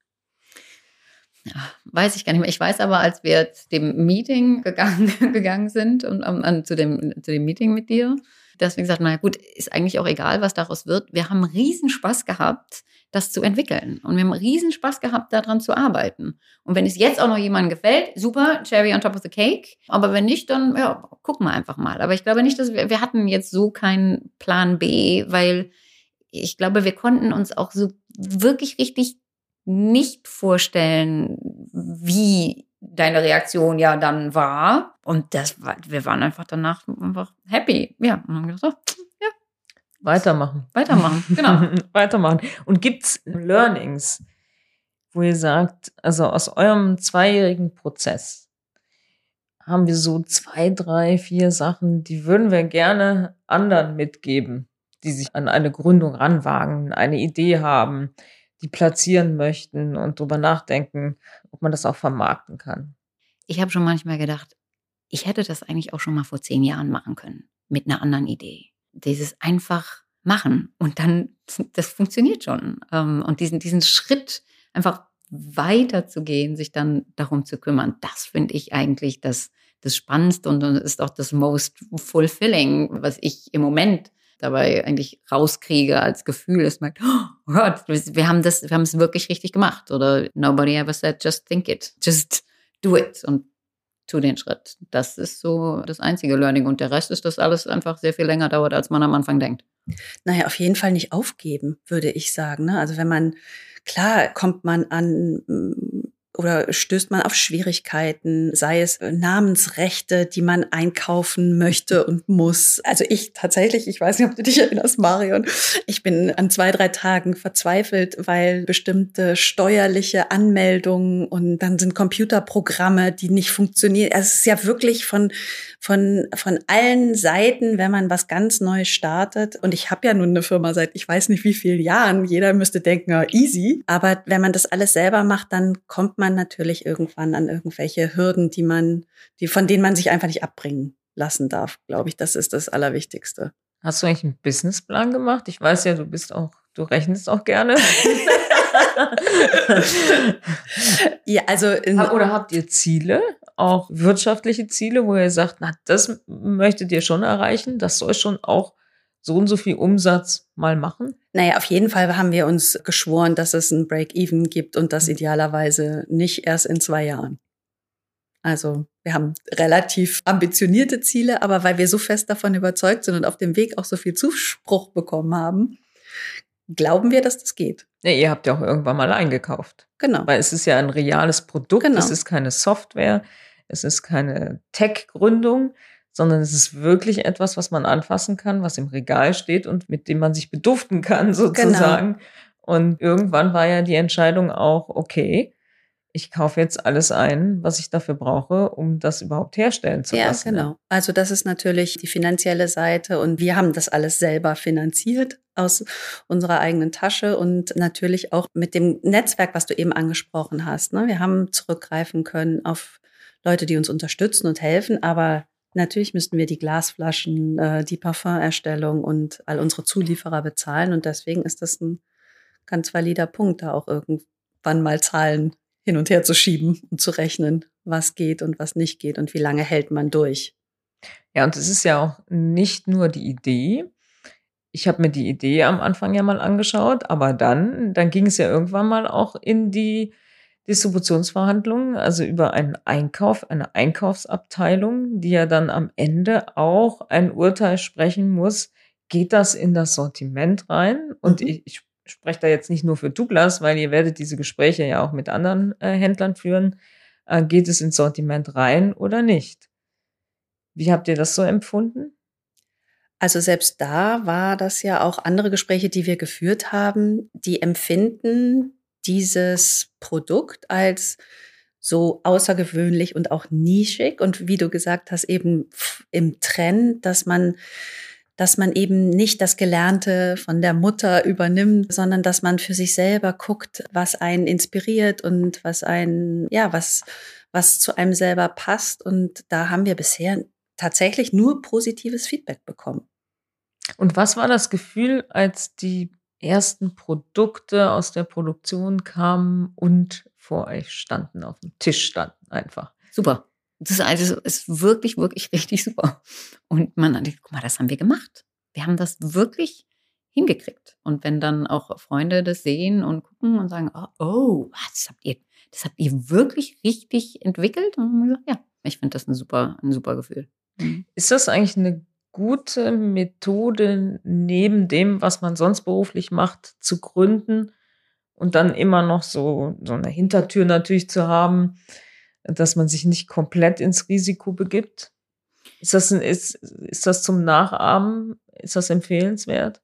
Ja, weiß ich gar nicht mehr. Ich weiß aber, als wir zu dem Meeting gegangen, [LAUGHS] gegangen sind und um, zu, dem, zu dem Meeting mit dir, dass wir gesagt haben, na gut, ist eigentlich auch egal, was daraus wird. Wir haben riesen Spaß gehabt, das zu entwickeln. Und wir haben riesen Spaß gehabt, daran zu arbeiten. Und wenn es jetzt auch noch jemandem gefällt, super, Cherry on top of the cake. Aber wenn nicht, dann ja, gucken wir einfach mal. Aber ich glaube nicht, dass wir, wir hatten jetzt so keinen Plan B, weil ich glaube, wir konnten uns auch so wirklich richtig nicht vorstellen, wie deine Reaktion ja dann war. Und das war, wir waren einfach danach einfach happy. Ja, und haben gesagt, ja, Weitermachen. Weitermachen, genau. [LAUGHS] Weitermachen. Und gibt's Learnings, wo ihr sagt, also aus eurem zweijährigen Prozess haben wir so zwei, drei, vier Sachen, die würden wir gerne anderen mitgeben, die sich an eine Gründung ranwagen, eine Idee haben, die platzieren möchten und drüber nachdenken, ob man das auch vermarkten kann. Ich habe schon manchmal gedacht, ich hätte das eigentlich auch schon mal vor zehn Jahren machen können, mit einer anderen Idee dieses einfach machen. Und dann, das funktioniert schon. Ähm, und diesen, diesen Schritt einfach weiterzugehen, sich dann darum zu kümmern, das finde ich eigentlich das, das Spannendste und ist auch das most fulfilling, was ich im Moment dabei eigentlich rauskriege als Gefühl, ist mein, oh Gott, wir haben das, wir haben es wirklich richtig gemacht. Oder nobody ever said just think it, just do it. Und tu den Schritt. Das ist so das einzige Learning. Und der Rest ist, dass alles einfach sehr viel länger dauert, als man am Anfang denkt. Naja, auf jeden Fall nicht aufgeben, würde ich sagen. Ne? Also wenn man, klar kommt man an oder stößt man auf Schwierigkeiten, sei es Namensrechte, die man einkaufen möchte und muss. Also ich tatsächlich, ich weiß nicht, ob du dich erinnerst, Marion, ich bin an zwei, drei Tagen verzweifelt, weil bestimmte steuerliche Anmeldungen und dann sind Computerprogramme, die nicht funktionieren. Es ist ja wirklich von, von, von allen Seiten, wenn man was ganz Neues startet. Und ich habe ja nun eine Firma seit ich weiß nicht wie vielen Jahren. Jeder müsste denken, easy. Aber wenn man das alles selber macht, dann kommt man man natürlich irgendwann an irgendwelche Hürden, die man, die, von denen man sich einfach nicht abbringen lassen darf, glaube ich. Das ist das Allerwichtigste. Hast du eigentlich einen Businessplan gemacht? Ich weiß ja, du bist auch, du rechnest auch gerne. [LAUGHS] ja, also oder habt ihr Ziele, auch wirtschaftliche Ziele, wo ihr sagt, na, das möchtet ihr schon erreichen, das soll schon auch so und so viel Umsatz mal machen? Naja, auf jeden Fall haben wir uns geschworen, dass es ein Break-Even gibt und das idealerweise nicht erst in zwei Jahren. Also wir haben relativ ambitionierte Ziele, aber weil wir so fest davon überzeugt sind und auf dem Weg auch so viel Zuspruch bekommen haben, glauben wir, dass das geht. Ja, ihr habt ja auch irgendwann mal eingekauft. Genau. Weil es ist ja ein reales Produkt, genau. es ist keine Software, es ist keine Tech-Gründung, sondern es ist wirklich etwas, was man anfassen kann, was im Regal steht und mit dem man sich beduften kann, [LAUGHS] sozusagen. Genau. Und irgendwann war ja die Entscheidung auch, okay, ich kaufe jetzt alles ein, was ich dafür brauche, um das überhaupt herstellen zu lassen. Ja, genau. Also das ist natürlich die finanzielle Seite und wir haben das alles selber finanziert aus unserer eigenen Tasche und natürlich auch mit dem Netzwerk, was du eben angesprochen hast. Ne? Wir haben zurückgreifen können auf Leute, die uns unterstützen und helfen, aber Natürlich müssten wir die Glasflaschen, äh, die Parfümerstellung und all unsere Zulieferer bezahlen. Und deswegen ist das ein ganz valider Punkt, da auch irgendwann mal Zahlen hin und her zu schieben und zu rechnen, was geht und was nicht geht und wie lange hält man durch. Ja, und es ist ja auch nicht nur die Idee. Ich habe mir die Idee am Anfang ja mal angeschaut, aber dann, dann ging es ja irgendwann mal auch in die Distributionsverhandlungen, also über einen Einkauf, eine Einkaufsabteilung, die ja dann am Ende auch ein Urteil sprechen muss, geht das in das Sortiment rein? Und mhm. ich, ich spreche da jetzt nicht nur für Douglas, weil ihr werdet diese Gespräche ja auch mit anderen äh, Händlern führen. Äh, geht es ins Sortiment rein oder nicht? Wie habt ihr das so empfunden? Also selbst da war das ja auch andere Gespräche, die wir geführt haben, die empfinden dieses Produkt als so außergewöhnlich und auch nischig und wie du gesagt hast, eben im Trend, dass man dass man eben nicht das Gelernte von der Mutter übernimmt, sondern dass man für sich selber guckt, was einen inspiriert und was einen, ja, was, was zu einem selber passt. Und da haben wir bisher tatsächlich nur positives Feedback bekommen. Und was war das Gefühl, als die ersten Produkte aus der Produktion kamen und vor euch standen, auf dem Tisch standen einfach. Super. Das ist, also, ist wirklich, wirklich [LAUGHS] richtig super. Und man hat, guck mal, das haben wir gemacht. Wir haben das wirklich hingekriegt. Und wenn dann auch Freunde das sehen und gucken und sagen, oh, oh das habt ihr, das habt ihr wirklich richtig entwickelt? Und gesagt, ja, ich finde das ein super, ein super Gefühl. Mhm. Ist das eigentlich eine gute Methode, neben dem, was man sonst beruflich macht, zu gründen und dann immer noch so, so eine Hintertür natürlich zu haben, dass man sich nicht komplett ins Risiko begibt? Ist das, ein, ist, ist das zum Nachahmen? Ist das empfehlenswert?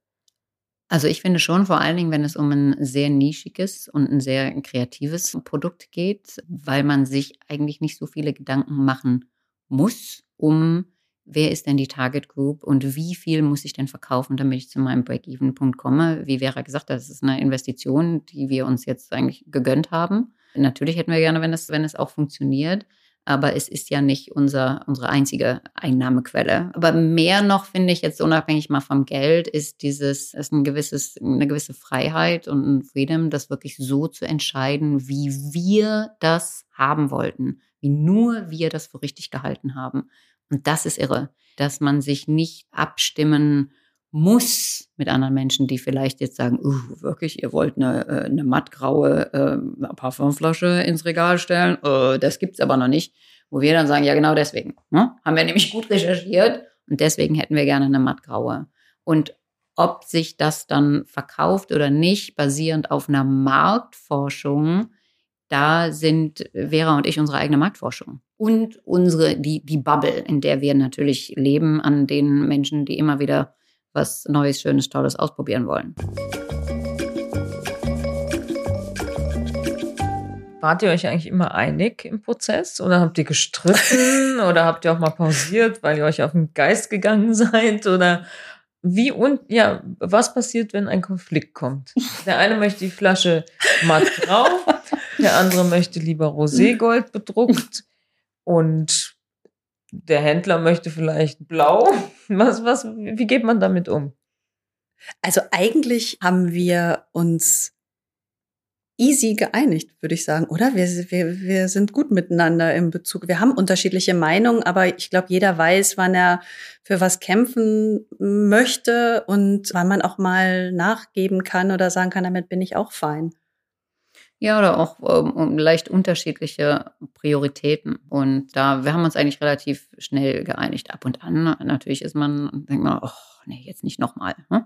Also ich finde schon, vor allen Dingen, wenn es um ein sehr nischiges und ein sehr kreatives Produkt geht, weil man sich eigentlich nicht so viele Gedanken machen muss, um wer ist denn die Target Group und wie viel muss ich denn verkaufen, damit ich zu meinem Break-Even-Punkt komme. Wie Vera gesagt hat, das ist eine Investition, die wir uns jetzt eigentlich gegönnt haben. Natürlich hätten wir gerne, wenn es, wenn es auch funktioniert. Aber es ist ja nicht unser, unsere einzige Einnahmequelle. Aber mehr noch finde ich jetzt unabhängig mal vom Geld ist dieses, ist ein gewisses, eine gewisse Freiheit und ein Freedom, das wirklich so zu entscheiden, wie wir das haben wollten, wie nur wir das für richtig gehalten haben. Und das ist irre, dass man sich nicht abstimmen muss mit anderen Menschen, die vielleicht jetzt sagen, uh, wirklich, ihr wollt eine, äh, eine mattgraue äh, Parfumflasche ins Regal stellen, uh, das gibt's aber noch nicht. Wo wir dann sagen, ja genau deswegen. Ne? Haben wir nämlich gut recherchiert und deswegen hätten wir gerne eine mattgraue. Und ob sich das dann verkauft oder nicht, basierend auf einer Marktforschung, da sind Vera und ich unsere eigene Marktforschung und unsere, die, die Bubble, in der wir natürlich leben, an den Menschen, die immer wieder was Neues, Schönes, Tolles ausprobieren wollen. Wart ihr euch eigentlich immer einig im Prozess oder habt ihr gestritten [LAUGHS] oder habt ihr auch mal pausiert, weil ihr euch auf den Geist gegangen seid oder wie und ja, was passiert, wenn ein Konflikt kommt? Der eine möchte die Flasche matt grau, der andere möchte lieber Roségold bedruckt und der Händler möchte vielleicht blau. [LAUGHS] Was, was, wie geht man damit um? Also eigentlich haben wir uns easy geeinigt, würde ich sagen, oder? Wir, wir, wir sind gut miteinander im Bezug. Wir haben unterschiedliche Meinungen, aber ich glaube, jeder weiß, wann er für was kämpfen möchte und wann man auch mal nachgeben kann oder sagen kann, damit bin ich auch fein. Ja, oder auch ähm, leicht unterschiedliche Prioritäten. Und da, wir haben uns eigentlich relativ schnell geeinigt. Ab und an, natürlich ist man, denkt man, oh, nee, jetzt nicht nochmal. Ne?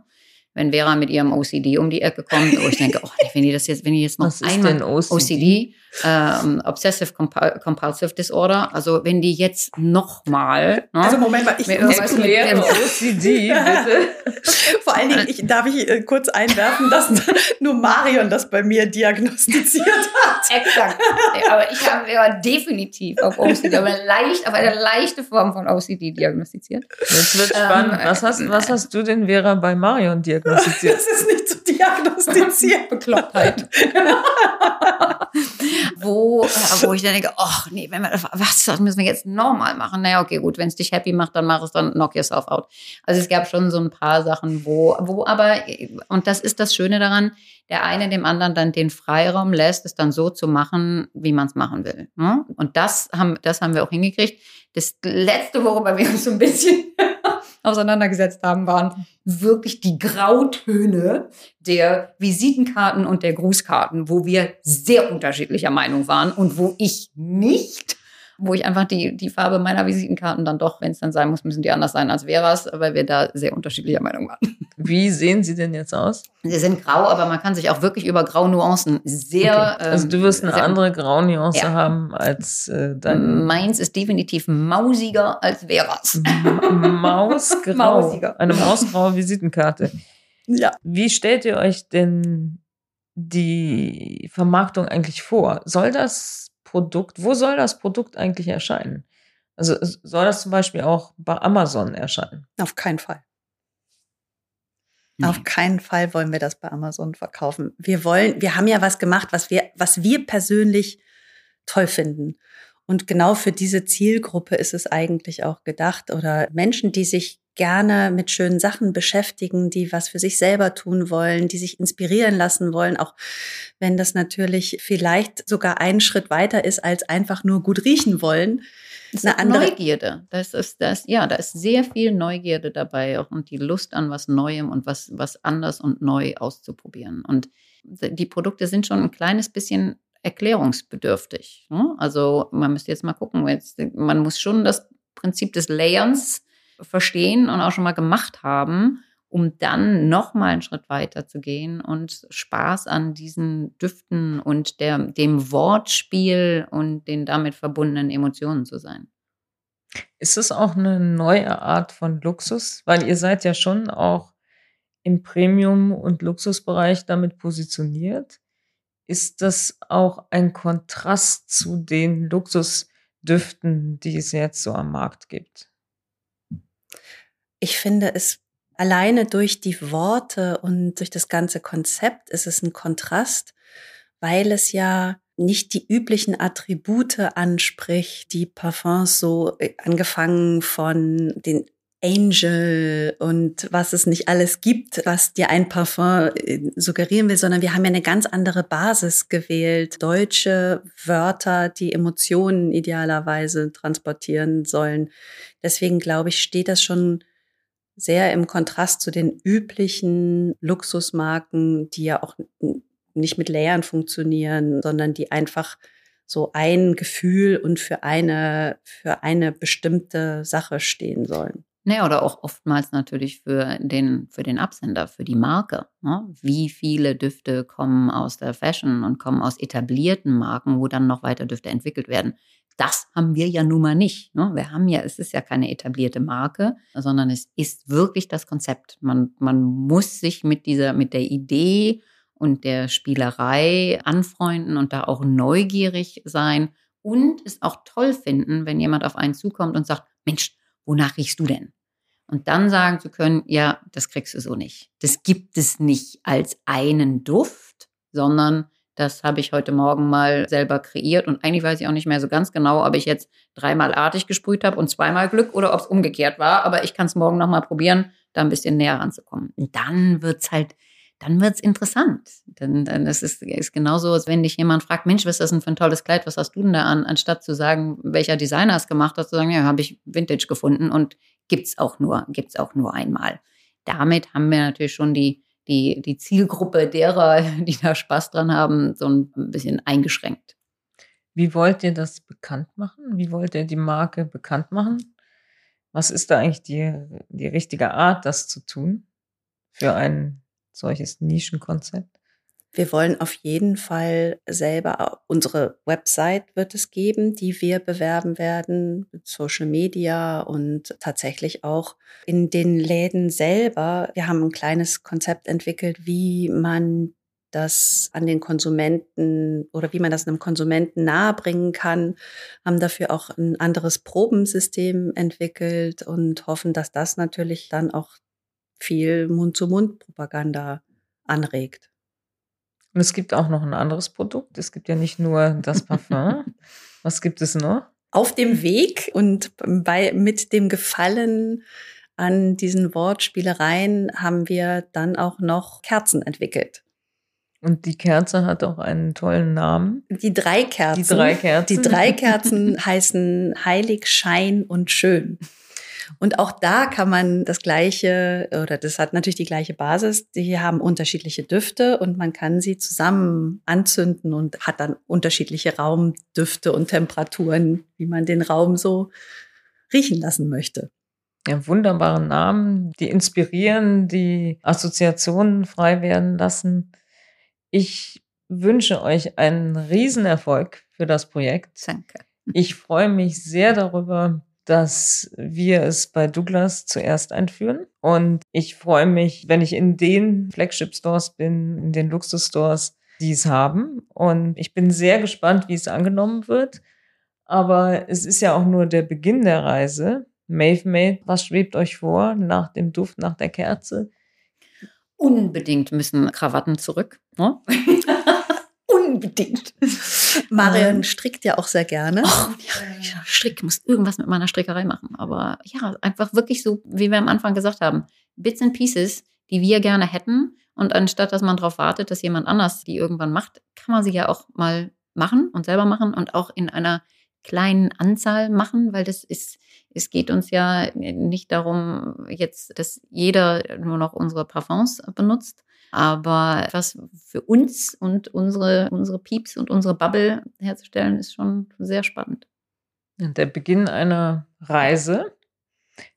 wenn Vera mit ihrem OCD um die Ecke kommt, wo ich denke, oh, wenn die das jetzt, wenn die jetzt noch Was einmal OCD, OCD ähm, Obsessive Compulsive Disorder, also wenn die jetzt noch mal, ne, also Moment mal, ich erkläre OCD bitte. [LAUGHS] Vor allen Dingen, ich, darf ich äh, kurz einwerfen, dass [LAUGHS] nur Marion das bei mir diagnostiziert hat. Exakt. Aber ich habe Vera definitiv auf OCD, aber leicht, auf eine leichte Form von OCD diagnostiziert. Jetzt wird spannend. Ähm, was hast, was hast du denn Vera bei Marion diagnostiziert? diagnostiziert. [LAUGHS] Das ist nicht zu diagnostizieren. Beklopptheit. Wo, äh, wo ich dann denke, ach nee, wenn wir, was, das müssen wir jetzt nochmal machen. Naja, okay, gut, wenn es dich happy macht, dann mach es, dann knock yourself out. Also es gab schon so ein paar Sachen, wo, wo aber, und das ist das Schöne daran, der eine dem anderen dann den Freiraum lässt, es dann so zu machen, wie man es machen will. Ne? Und das haben, das haben wir auch hingekriegt. Das letzte, worüber wir uns so ein bisschen auseinandergesetzt haben, waren wirklich die Grautöne der Visitenkarten und der Grußkarten, wo wir sehr unterschiedlicher Meinung waren und wo ich nicht wo ich einfach die, die Farbe meiner Visitenkarten dann doch, wenn es dann sein muss, müssen die anders sein als Veras, weil wir da sehr unterschiedlicher Meinung waren. Wie sehen sie denn jetzt aus? Sie sind grau, aber man kann sich auch wirklich über Graunuancen sehr. Okay. Also du wirst eine andere Graunuance ja. haben als äh, dein. Meins ist definitiv mausiger als Veras. Mausgrau. Mausiger. Eine mausgraue Visitenkarte. Ja. Wie stellt ihr euch denn die Vermarktung eigentlich vor? Soll das Produkt, wo soll das Produkt eigentlich erscheinen? Also soll das zum Beispiel auch bei Amazon erscheinen? Auf keinen Fall. Nee. Auf keinen Fall wollen wir das bei Amazon verkaufen. Wir wollen, wir haben ja was gemacht, was wir, was wir persönlich toll finden. Und genau für diese Zielgruppe ist es eigentlich auch gedacht oder Menschen, die sich gerne mit schönen Sachen beschäftigen, die was für sich selber tun wollen, die sich inspirieren lassen wollen, auch wenn das natürlich vielleicht sogar einen Schritt weiter ist, als einfach nur gut riechen wollen. Das ist Neugierde. Das ist das, ja, da ist sehr viel Neugierde dabei auch und die Lust an was Neuem und was, was anders und neu auszuprobieren. Und die Produkte sind schon ein kleines bisschen erklärungsbedürftig. Ne? Also man müsste jetzt mal gucken, jetzt, man muss schon das Prinzip des Layerns verstehen und auch schon mal gemacht haben, um dann noch mal einen Schritt weiter zu gehen und Spaß an diesen Düften und der, dem Wortspiel und den damit verbundenen Emotionen zu sein. Ist es auch eine neue Art von Luxus? Weil ihr seid ja schon auch im Premium- und Luxusbereich damit positioniert. Ist das auch ein Kontrast zu den Luxusdüften, die es jetzt so am Markt gibt? Ich finde es alleine durch die Worte und durch das ganze Konzept ist es ein Kontrast, weil es ja nicht die üblichen Attribute anspricht, die Parfums so äh, angefangen von den Angel und was es nicht alles gibt, was dir ein Parfum äh, suggerieren will, sondern wir haben ja eine ganz andere Basis gewählt. Deutsche Wörter, die Emotionen idealerweise transportieren sollen. Deswegen glaube ich, steht das schon sehr im Kontrast zu den üblichen Luxusmarken, die ja auch nicht mit Layern funktionieren, sondern die einfach so ein Gefühl und für eine, für eine bestimmte Sache stehen sollen. Naja, oder auch oftmals natürlich für den, für den Absender, für die Marke. Ne? Wie viele Düfte kommen aus der Fashion und kommen aus etablierten Marken, wo dann noch weiter Düfte entwickelt werden. Das haben wir ja nun mal nicht. Ne? Wir haben ja, es ist ja keine etablierte Marke, sondern es ist wirklich das Konzept. Man, man muss sich mit dieser, mit der Idee und der Spielerei anfreunden und da auch neugierig sein und es auch toll finden, wenn jemand auf einen zukommt und sagt, Mensch, wonach riechst du denn? Und dann sagen zu können, ja, das kriegst du so nicht. Das gibt es nicht als einen Duft, sondern das habe ich heute Morgen mal selber kreiert und eigentlich weiß ich auch nicht mehr so ganz genau, ob ich jetzt dreimal artig gesprüht habe und zweimal Glück oder ob es umgekehrt war. Aber ich kann es morgen nochmal probieren, da ein bisschen näher ranzukommen. Und dann wird's halt, dann wird's interessant. Denn, denn es ist, ist genauso, als wenn dich jemand fragt, Mensch, was ist das denn für ein tolles Kleid, was hast du denn da an? Anstatt zu sagen, welcher Designer es gemacht hat, zu sagen, ja, habe ich Vintage gefunden und gibt's auch nur, gibt's auch nur einmal. Damit haben wir natürlich schon die die, die Zielgruppe derer, [LAUGHS] die da Spaß dran haben, so ein bisschen eingeschränkt. Wie wollt ihr das bekannt machen? Wie wollt ihr die Marke bekannt machen? Was ist da eigentlich die, die richtige Art, das zu tun für ein solches Nischenkonzept? Wir wollen auf jeden Fall selber, unsere Website wird es geben, die wir bewerben werden, Social Media und tatsächlich auch in den Läden selber. Wir haben ein kleines Konzept entwickelt, wie man das an den Konsumenten oder wie man das einem Konsumenten nahebringen kann, haben dafür auch ein anderes Probensystem entwickelt und hoffen, dass das natürlich dann auch viel Mund-zu-Mund-Propaganda anregt. Und es gibt auch noch ein anderes Produkt. Es gibt ja nicht nur das [LAUGHS] Parfum. Was gibt es noch? Auf dem Weg und bei, mit dem Gefallen an diesen Wortspielereien haben wir dann auch noch Kerzen entwickelt. Und die Kerze hat auch einen tollen Namen. Die drei Kerzen. Die drei Kerzen. Die drei [LAUGHS] Kerzen heißen Heilig, Schein und Schön. Und auch da kann man das gleiche, oder das hat natürlich die gleiche Basis. Die haben unterschiedliche Düfte und man kann sie zusammen anzünden und hat dann unterschiedliche Raumdüfte und Temperaturen, wie man den Raum so riechen lassen möchte. Ja, wunderbare Namen, die inspirieren, die Assoziationen frei werden lassen. Ich wünsche euch einen Riesenerfolg für das Projekt. Danke. Ich freue mich sehr darüber, dass wir es bei Douglas zuerst einführen. Und ich freue mich, wenn ich in den Flagship Stores bin, in den Luxus Stores, die es haben. Und ich bin sehr gespannt, wie es angenommen wird. Aber es ist ja auch nur der Beginn der Reise. Maeve Made, was schwebt euch vor nach dem Duft, nach der Kerze? Unbedingt müssen Krawatten zurück. Ne? [LAUGHS] Unbedingt. [LAUGHS] Marion strickt ja auch sehr gerne. Oh, ja, Strick, muss irgendwas mit meiner Strickerei machen. Aber ja, einfach wirklich so, wie wir am Anfang gesagt haben, Bits and Pieces, die wir gerne hätten. Und anstatt, dass man darauf wartet, dass jemand anders die irgendwann macht, kann man sie ja auch mal machen und selber machen und auch in einer kleinen Anzahl machen, weil das ist, es geht uns ja nicht darum, jetzt, dass jeder nur noch unsere Parfums benutzt, aber was für uns und unsere, unsere Pieps und unsere Bubble herzustellen, ist schon sehr spannend. Der Beginn einer Reise,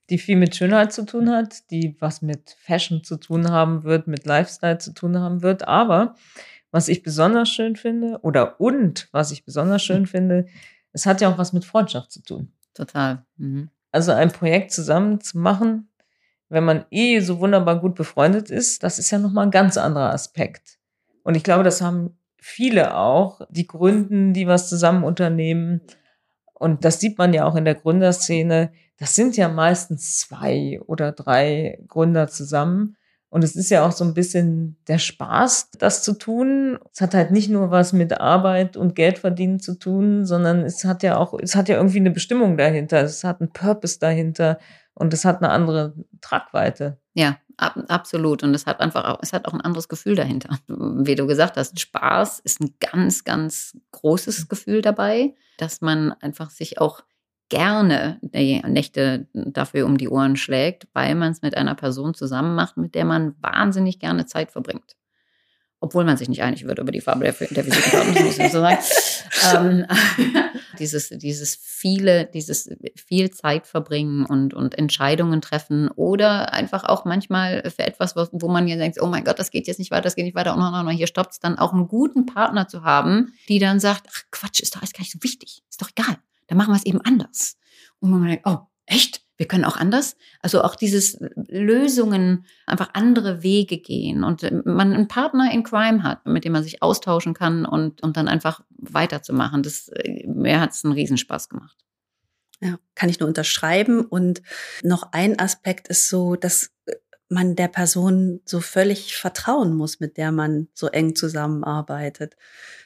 die viel mit Schönheit zu tun hat, die was mit Fashion zu tun haben wird, mit Lifestyle zu tun haben wird. Aber was ich besonders schön finde, oder und was ich besonders schön [LAUGHS] finde, es hat ja auch was mit Freundschaft zu tun. Total. Mhm. Also ein Projekt zusammen zu machen, wenn man eh so wunderbar gut befreundet ist, das ist ja nochmal ein ganz anderer Aspekt. Und ich glaube, das haben viele auch, die gründen, die was zusammen unternehmen. Und das sieht man ja auch in der Gründerszene. Das sind ja meistens zwei oder drei Gründer zusammen. Und es ist ja auch so ein bisschen der Spaß, das zu tun. Es hat halt nicht nur was mit Arbeit und Geldverdienen zu tun, sondern es hat ja auch, es hat ja irgendwie eine Bestimmung dahinter. Es hat einen Purpose dahinter und es hat eine andere Tragweite. Ja, ab, absolut. Und es hat einfach auch, es hat auch ein anderes Gefühl dahinter. Wie du gesagt hast, Spaß ist ein ganz, ganz großes Gefühl dabei, dass man einfach sich auch gerne Nächte dafür um die Ohren schlägt, weil man es mit einer Person zusammen macht, mit der man wahnsinnig gerne Zeit verbringt. Obwohl man sich nicht einig wird über die Farbe der, der Visitenkarte, muss ich so sagen. [LAUGHS] ähm, [LAUGHS] dieses, dieses viele, dieses viel Zeit verbringen und, und Entscheidungen treffen oder einfach auch manchmal für etwas, wo, wo man ja denkt, oh mein Gott, das geht jetzt nicht weiter, das geht nicht weiter, und oh, no, hier stoppt es, dann auch einen guten Partner zu haben, die dann sagt, ach Quatsch, ist doch alles gar nicht so wichtig, ist doch egal dann machen wir es eben anders. Und man denkt, oh, echt? Wir können auch anders. Also auch dieses Lösungen, einfach andere Wege gehen und man einen Partner in Crime hat, mit dem man sich austauschen kann und, und dann einfach weiterzumachen. Das, mir hat es einen Riesenspaß gemacht. Ja, kann ich nur unterschreiben. Und noch ein Aspekt ist so, dass man der Person so völlig vertrauen muss, mit der man so eng zusammenarbeitet.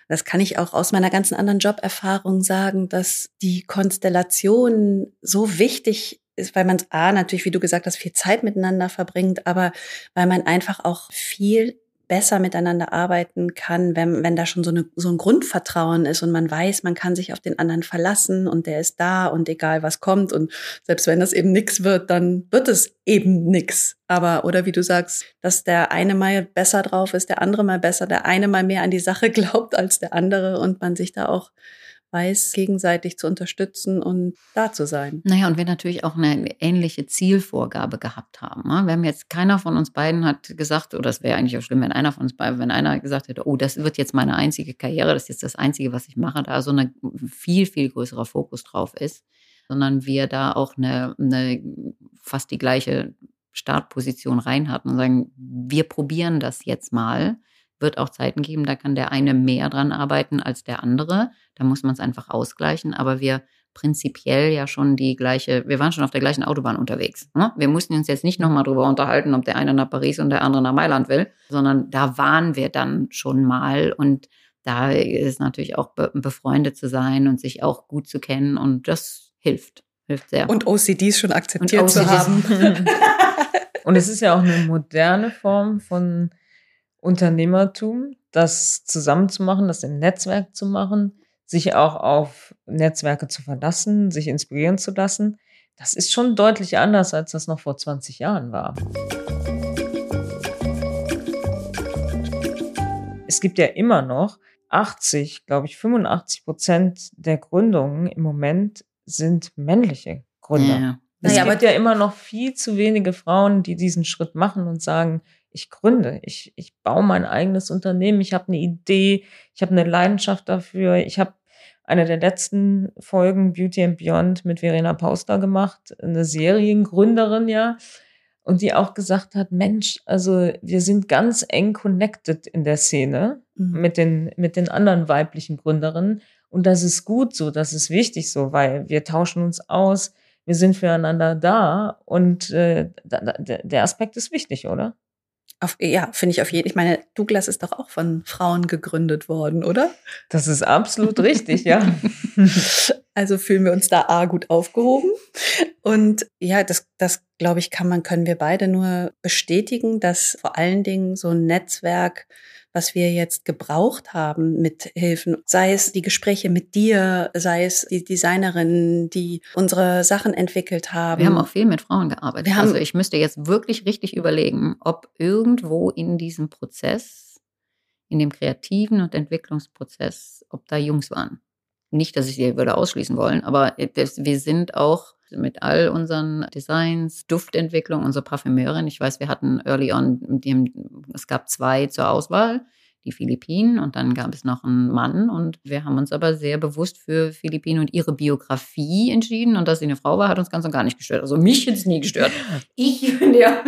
Das kann ich auch aus meiner ganzen anderen Joberfahrung sagen, dass die Konstellation so wichtig ist, weil man A, natürlich, wie du gesagt hast, viel Zeit miteinander verbringt, aber weil man einfach auch viel besser miteinander arbeiten kann, wenn, wenn da schon so, eine, so ein Grundvertrauen ist und man weiß, man kann sich auf den anderen verlassen und der ist da und egal was kommt und selbst wenn das eben nix wird, dann wird es eben nix. Aber, oder wie du sagst, dass der eine mal besser drauf ist, der andere mal besser, der eine mal mehr an die Sache [LAUGHS] glaubt als der andere und man sich da auch weiß, gegenseitig zu unterstützen und da zu sein. Naja, und wir natürlich auch eine ähnliche Zielvorgabe gehabt haben. Ne? Wir haben jetzt, keiner von uns beiden hat gesagt, oder es wäre eigentlich auch schlimm, wenn einer von uns beiden, wenn einer gesagt hätte, oh, das wird jetzt meine einzige Karriere, das ist jetzt das Einzige, was ich mache, da so ein viel, viel größerer Fokus drauf ist, sondern wir da auch eine, eine fast die gleiche Startposition rein hatten und sagen, wir probieren das jetzt mal wird auch Zeiten geben, da kann der eine mehr dran arbeiten als der andere. Da muss man es einfach ausgleichen. Aber wir prinzipiell ja schon die gleiche, wir waren schon auf der gleichen Autobahn unterwegs. Ne? Wir mussten uns jetzt nicht nochmal drüber unterhalten, ob der eine nach Paris und der andere nach Mailand will, sondern da waren wir dann schon mal und da ist natürlich auch befreundet zu sein und sich auch gut zu kennen und das hilft. Hilft sehr. Und OCDs schon akzeptiert OCDs. zu haben. [LAUGHS] und es ist ja auch eine moderne Form von Unternehmertum, das zusammenzumachen, das im Netzwerk zu machen, sich auch auf Netzwerke zu verlassen, sich inspirieren zu lassen. Das ist schon deutlich anders, als das noch vor 20 Jahren war. Es gibt ja immer noch 80, glaube ich, 85 Prozent der Gründungen im Moment sind männliche Gründer. Ja. Es naja, gibt ja immer noch viel zu wenige Frauen, die diesen Schritt machen und sagen, ich gründe, ich, ich baue mein eigenes Unternehmen, ich habe eine Idee, ich habe eine Leidenschaft dafür. Ich habe eine der letzten Folgen Beauty and Beyond mit Verena Pauster gemacht, eine Seriengründerin ja, und die auch gesagt hat, Mensch, also wir sind ganz eng connected in der Szene mhm. mit den mit den anderen weiblichen Gründerinnen und das ist gut so, das ist wichtig so, weil wir tauschen uns aus, wir sind füreinander da und äh, der Aspekt ist wichtig, oder? Auf, ja, finde ich auf jeden Fall. Ich meine, Douglas ist doch auch von Frauen gegründet worden, oder? Das ist absolut richtig, ja. [LAUGHS] Also fühlen wir uns da A gut aufgehoben. Und ja, das, das glaube ich, kann man, können wir beide nur bestätigen, dass vor allen Dingen so ein Netzwerk was wir jetzt gebraucht haben mit Hilfen, sei es die Gespräche mit dir, sei es die Designerinnen, die unsere Sachen entwickelt haben. Wir haben auch viel mit Frauen gearbeitet. Wir also ich müsste jetzt wirklich richtig überlegen, ob irgendwo in diesem Prozess, in dem kreativen und Entwicklungsprozess, ob da Jungs waren. Nicht, dass ich sie würde ausschließen wollen, aber wir sind auch mit all unseren Designs, Duftentwicklung, unsere Parfümeurin. Ich weiß, wir hatten early on, die, es gab zwei zur Auswahl, die Philippinen und dann gab es noch einen Mann und wir haben uns aber sehr bewusst für Philippinen und ihre Biografie entschieden und dass sie eine Frau war, hat uns ganz und gar nicht gestört. Also mich hätte es nie gestört. [LAUGHS] Ich, ja.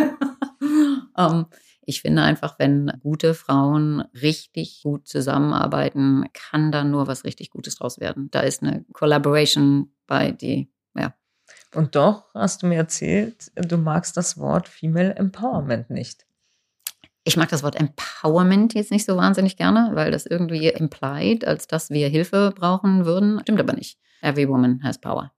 um, [LAUGHS] ähm, ich finde einfach, wenn gute Frauen richtig gut zusammenarbeiten, kann da nur was richtig Gutes draus werden. Da ist eine Collaboration bei, die ja, und doch hast du mir erzählt, du magst das Wort Female Empowerment nicht. Ich mag das Wort Empowerment jetzt nicht so wahnsinnig gerne, weil das irgendwie implied, als dass wir Hilfe brauchen würden. Stimmt aber nicht. Every woman has power.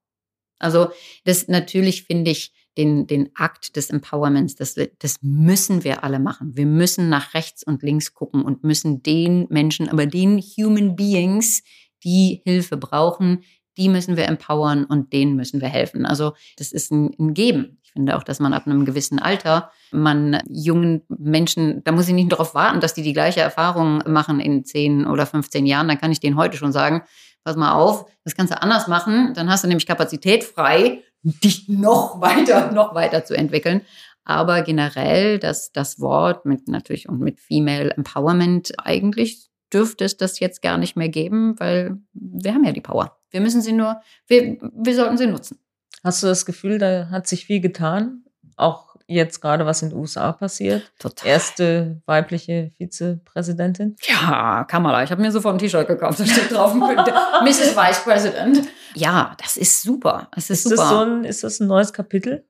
Also das natürlich finde ich den, den Akt des Empowerments, das, das müssen wir alle machen. Wir müssen nach rechts und links gucken und müssen den Menschen, aber den Human Beings, die Hilfe brauchen, die müssen wir empowern und denen müssen wir helfen. Also das ist ein, ein Geben. Ich finde auch, dass man ab einem gewissen Alter, man jungen Menschen, da muss ich nicht darauf warten, dass die die gleiche Erfahrung machen in 10 oder 15 Jahren. Dann kann ich denen heute schon sagen, pass mal auf, das kannst du anders machen. Dann hast du nämlich Kapazität frei, dich noch weiter, [LAUGHS] noch weiter zu entwickeln. Aber generell, dass das Wort mit natürlich und mit Female Empowerment eigentlich dürfte es das jetzt gar nicht mehr geben, weil wir haben ja die Power. Wir müssen sie nur, wir, wir sollten sie nutzen. Hast du das Gefühl, da hat sich viel getan? Auch jetzt gerade, was in den USA passiert? Total. Erste weibliche Vizepräsidentin? Ja, Kamala. Ich habe mir sofort ein T-Shirt gekauft, da steht drauf, Mrs. [LAUGHS] Vice President. Ja, das ist super. Das ist, ist super. Das so ein, ist das ein neues Kapitel?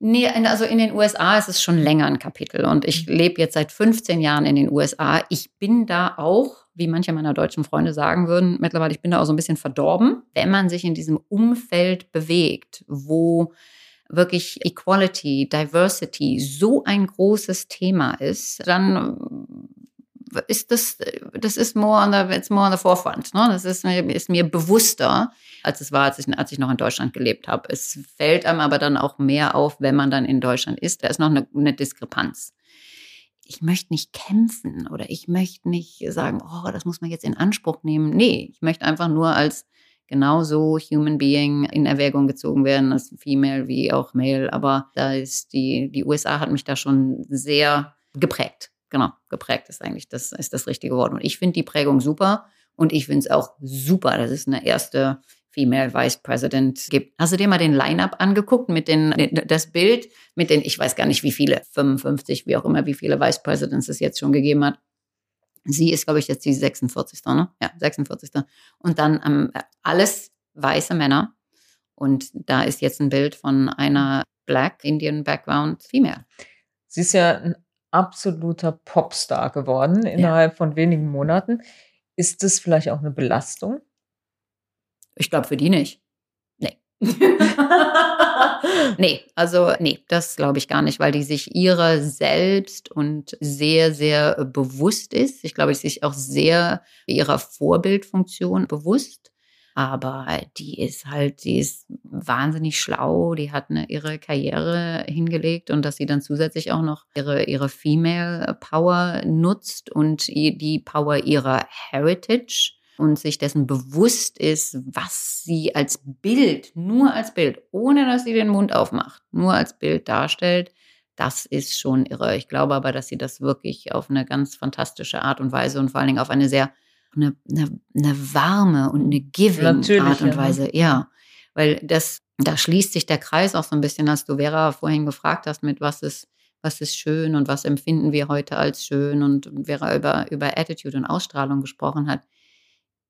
Nee, also in den USA ist es schon länger ein Kapitel und ich mhm. lebe jetzt seit 15 Jahren in den USA. Ich bin da auch, wie manche meiner deutschen Freunde sagen würden, mittlerweile, ich bin da auch so ein bisschen verdorben. Wenn man sich in diesem Umfeld bewegt, wo wirklich Equality, Diversity so ein großes Thema ist, dann ist das, das ist more on the, it's more on the forefront. Ne? Das ist, ist mir bewusster, als es war, als ich, als ich noch in Deutschland gelebt habe. Es fällt einem aber dann auch mehr auf, wenn man dann in Deutschland ist. Da ist noch eine, eine Diskrepanz. Ich möchte nicht kämpfen oder ich möchte nicht sagen, oh, das muss man jetzt in Anspruch nehmen. Nee, ich möchte einfach nur als genauso Human Being in Erwägung gezogen werden, als Female wie auch Male. Aber da ist die, die USA hat mich da schon sehr geprägt. Genau, geprägt ist eigentlich das, ist das richtige Wort. Und ich finde die Prägung super und ich finde es auch super, dass es eine erste Female Vice President gibt. Hast du dir mal den Line-up angeguckt mit den, das Bild mit den, ich weiß gar nicht wie viele, 55, wie auch immer, wie viele Vice Presidents es jetzt schon gegeben hat. Sie ist, glaube ich, jetzt die 46. Ne? Ja, 46. Und dann ähm, alles weiße Männer Und da ist jetzt ein Bild von einer Black Indian Background Female. Sie ist ja ein absoluter Popstar geworden innerhalb ja. von wenigen Monaten. Ist das vielleicht auch eine Belastung? Ich glaube für die nicht. Nee. [LAUGHS] nee, also nee, das glaube ich gar nicht, weil die sich ihrer selbst und sehr, sehr bewusst ist. Ich glaube, sie ist sich auch sehr ihrer Vorbildfunktion bewusst. Aber die ist halt, die ist wahnsinnig schlau, die hat eine ihre Karriere hingelegt und dass sie dann zusätzlich auch noch ihre, ihre Female Power nutzt und die Power ihrer Heritage und sich dessen bewusst ist, was sie als Bild, nur als Bild, ohne dass sie den Mund aufmacht, nur als Bild darstellt, das ist schon irre. Ich glaube aber, dass sie das wirklich auf eine ganz fantastische Art und Weise und vor allen Dingen auf eine sehr, eine, eine, eine warme und eine giving Natürlich, Art und ja. Weise, ja. Weil das, da schließt sich der Kreis auch so ein bisschen, als du Vera vorhin gefragt hast, mit was ist, was ist schön und was empfinden wir heute als schön und Vera über, über Attitude und Ausstrahlung gesprochen hat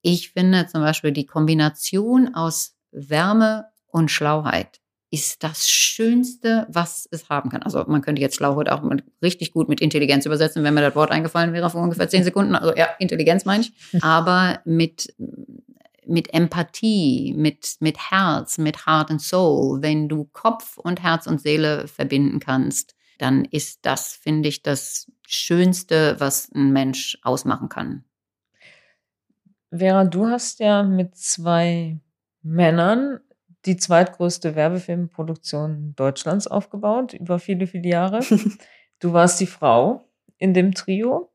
ich finde zum Beispiel die Kombination aus Wärme und Schlauheit ist das Schönste, was es haben kann. Also man könnte jetzt Schlauheit auch richtig gut mit Intelligenz übersetzen, wenn mir das Wort eingefallen wäre vor ungefähr zehn Sekunden. Also ja, Intelligenz meine ich. Aber mit, mit Empathie, mit, mit Herz, mit Heart and Soul, wenn du Kopf und Herz und Seele verbinden kannst, dann ist das, finde ich, das Schönste, was ein Mensch ausmachen kann. Vera, du hast ja mit zwei Männern die zweitgrößte Werbefilmproduktion Deutschlands aufgebaut, über viele, viele Jahre. [LAUGHS] Du warst die Frau in dem Trio.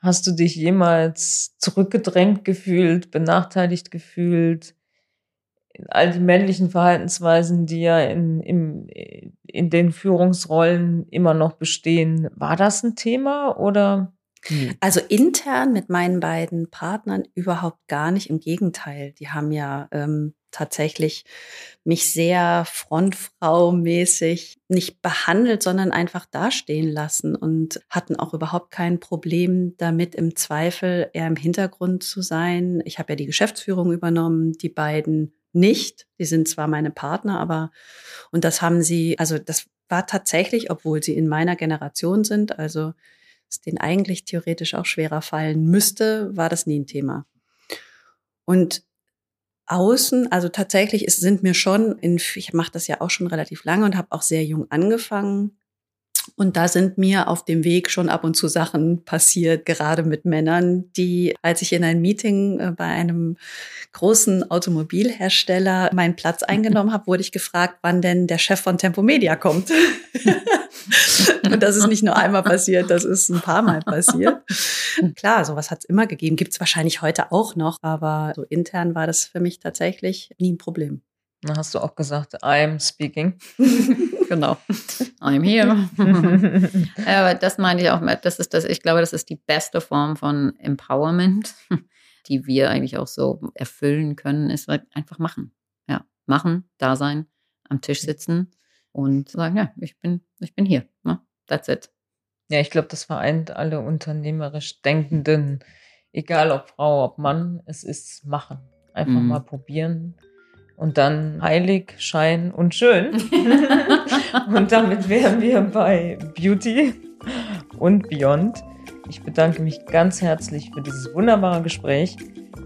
Hast du dich jemals zurückgedrängt gefühlt, benachteiligt gefühlt? All die männlichen Verhaltensweisen, die ja in, in, in den Führungsrollen immer noch bestehen, war das ein Thema oder hm. Also intern mit meinen beiden Partnern überhaupt gar nicht. Im Gegenteil, die haben ja ähm, tatsächlich mich sehr Frontfrau-mäßig nicht behandelt, sondern einfach dastehen lassen und hatten auch überhaupt kein Problem damit, im Zweifel eher im Hintergrund zu sein. Ich habe ja die Geschäftsführung übernommen, die beiden nicht. Die sind zwar meine Partner, aber und das haben sie, also das war tatsächlich, obwohl sie in meiner Generation sind, also es denen eigentlich theoretisch auch schwerer fallen müsste, war das nie ein Thema. Und außen, also tatsächlich ist, sind mir schon, in, ich mache das ja auch schon relativ lange und habe auch sehr jung angefangen, und da sind mir auf dem Weg schon ab und zu Sachen passiert, gerade mit Männern, die, als ich in ein Meeting äh, bei einem großen Automobilhersteller meinen Platz [LAUGHS] eingenommen habe, wurde ich gefragt, wann denn der Chef von Tempomedia kommt. [LAUGHS] und das ist nicht nur einmal passiert, das ist ein paar Mal passiert. Klar, sowas hat es immer gegeben, gibt es wahrscheinlich heute auch noch, aber so intern war das für mich tatsächlich nie ein Problem. Dann hast du auch gesagt, I'm speaking. [LAUGHS] genau. I'm here. [LAUGHS] Aber das meine ich auch, das ist das, ich glaube, das ist die beste Form von Empowerment, die wir eigentlich auch so erfüllen können, ist halt einfach machen. Ja, machen, da sein, am Tisch sitzen und sagen, ja, ich bin, ich bin hier. Ne? That's it. Ja, ich glaube, das vereint alle unternehmerisch Denkenden, egal ob Frau, ob Mann, es ist machen. Einfach mm. mal probieren und dann heilig, Schein und schön. [LAUGHS] und damit wären wir bei Beauty und Beyond. Ich bedanke mich ganz herzlich für dieses wunderbare Gespräch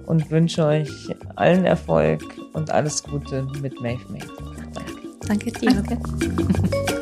und wünsche euch allen Erfolg und alles Gute mit Maeve May. Danke dir. Danke. [LAUGHS]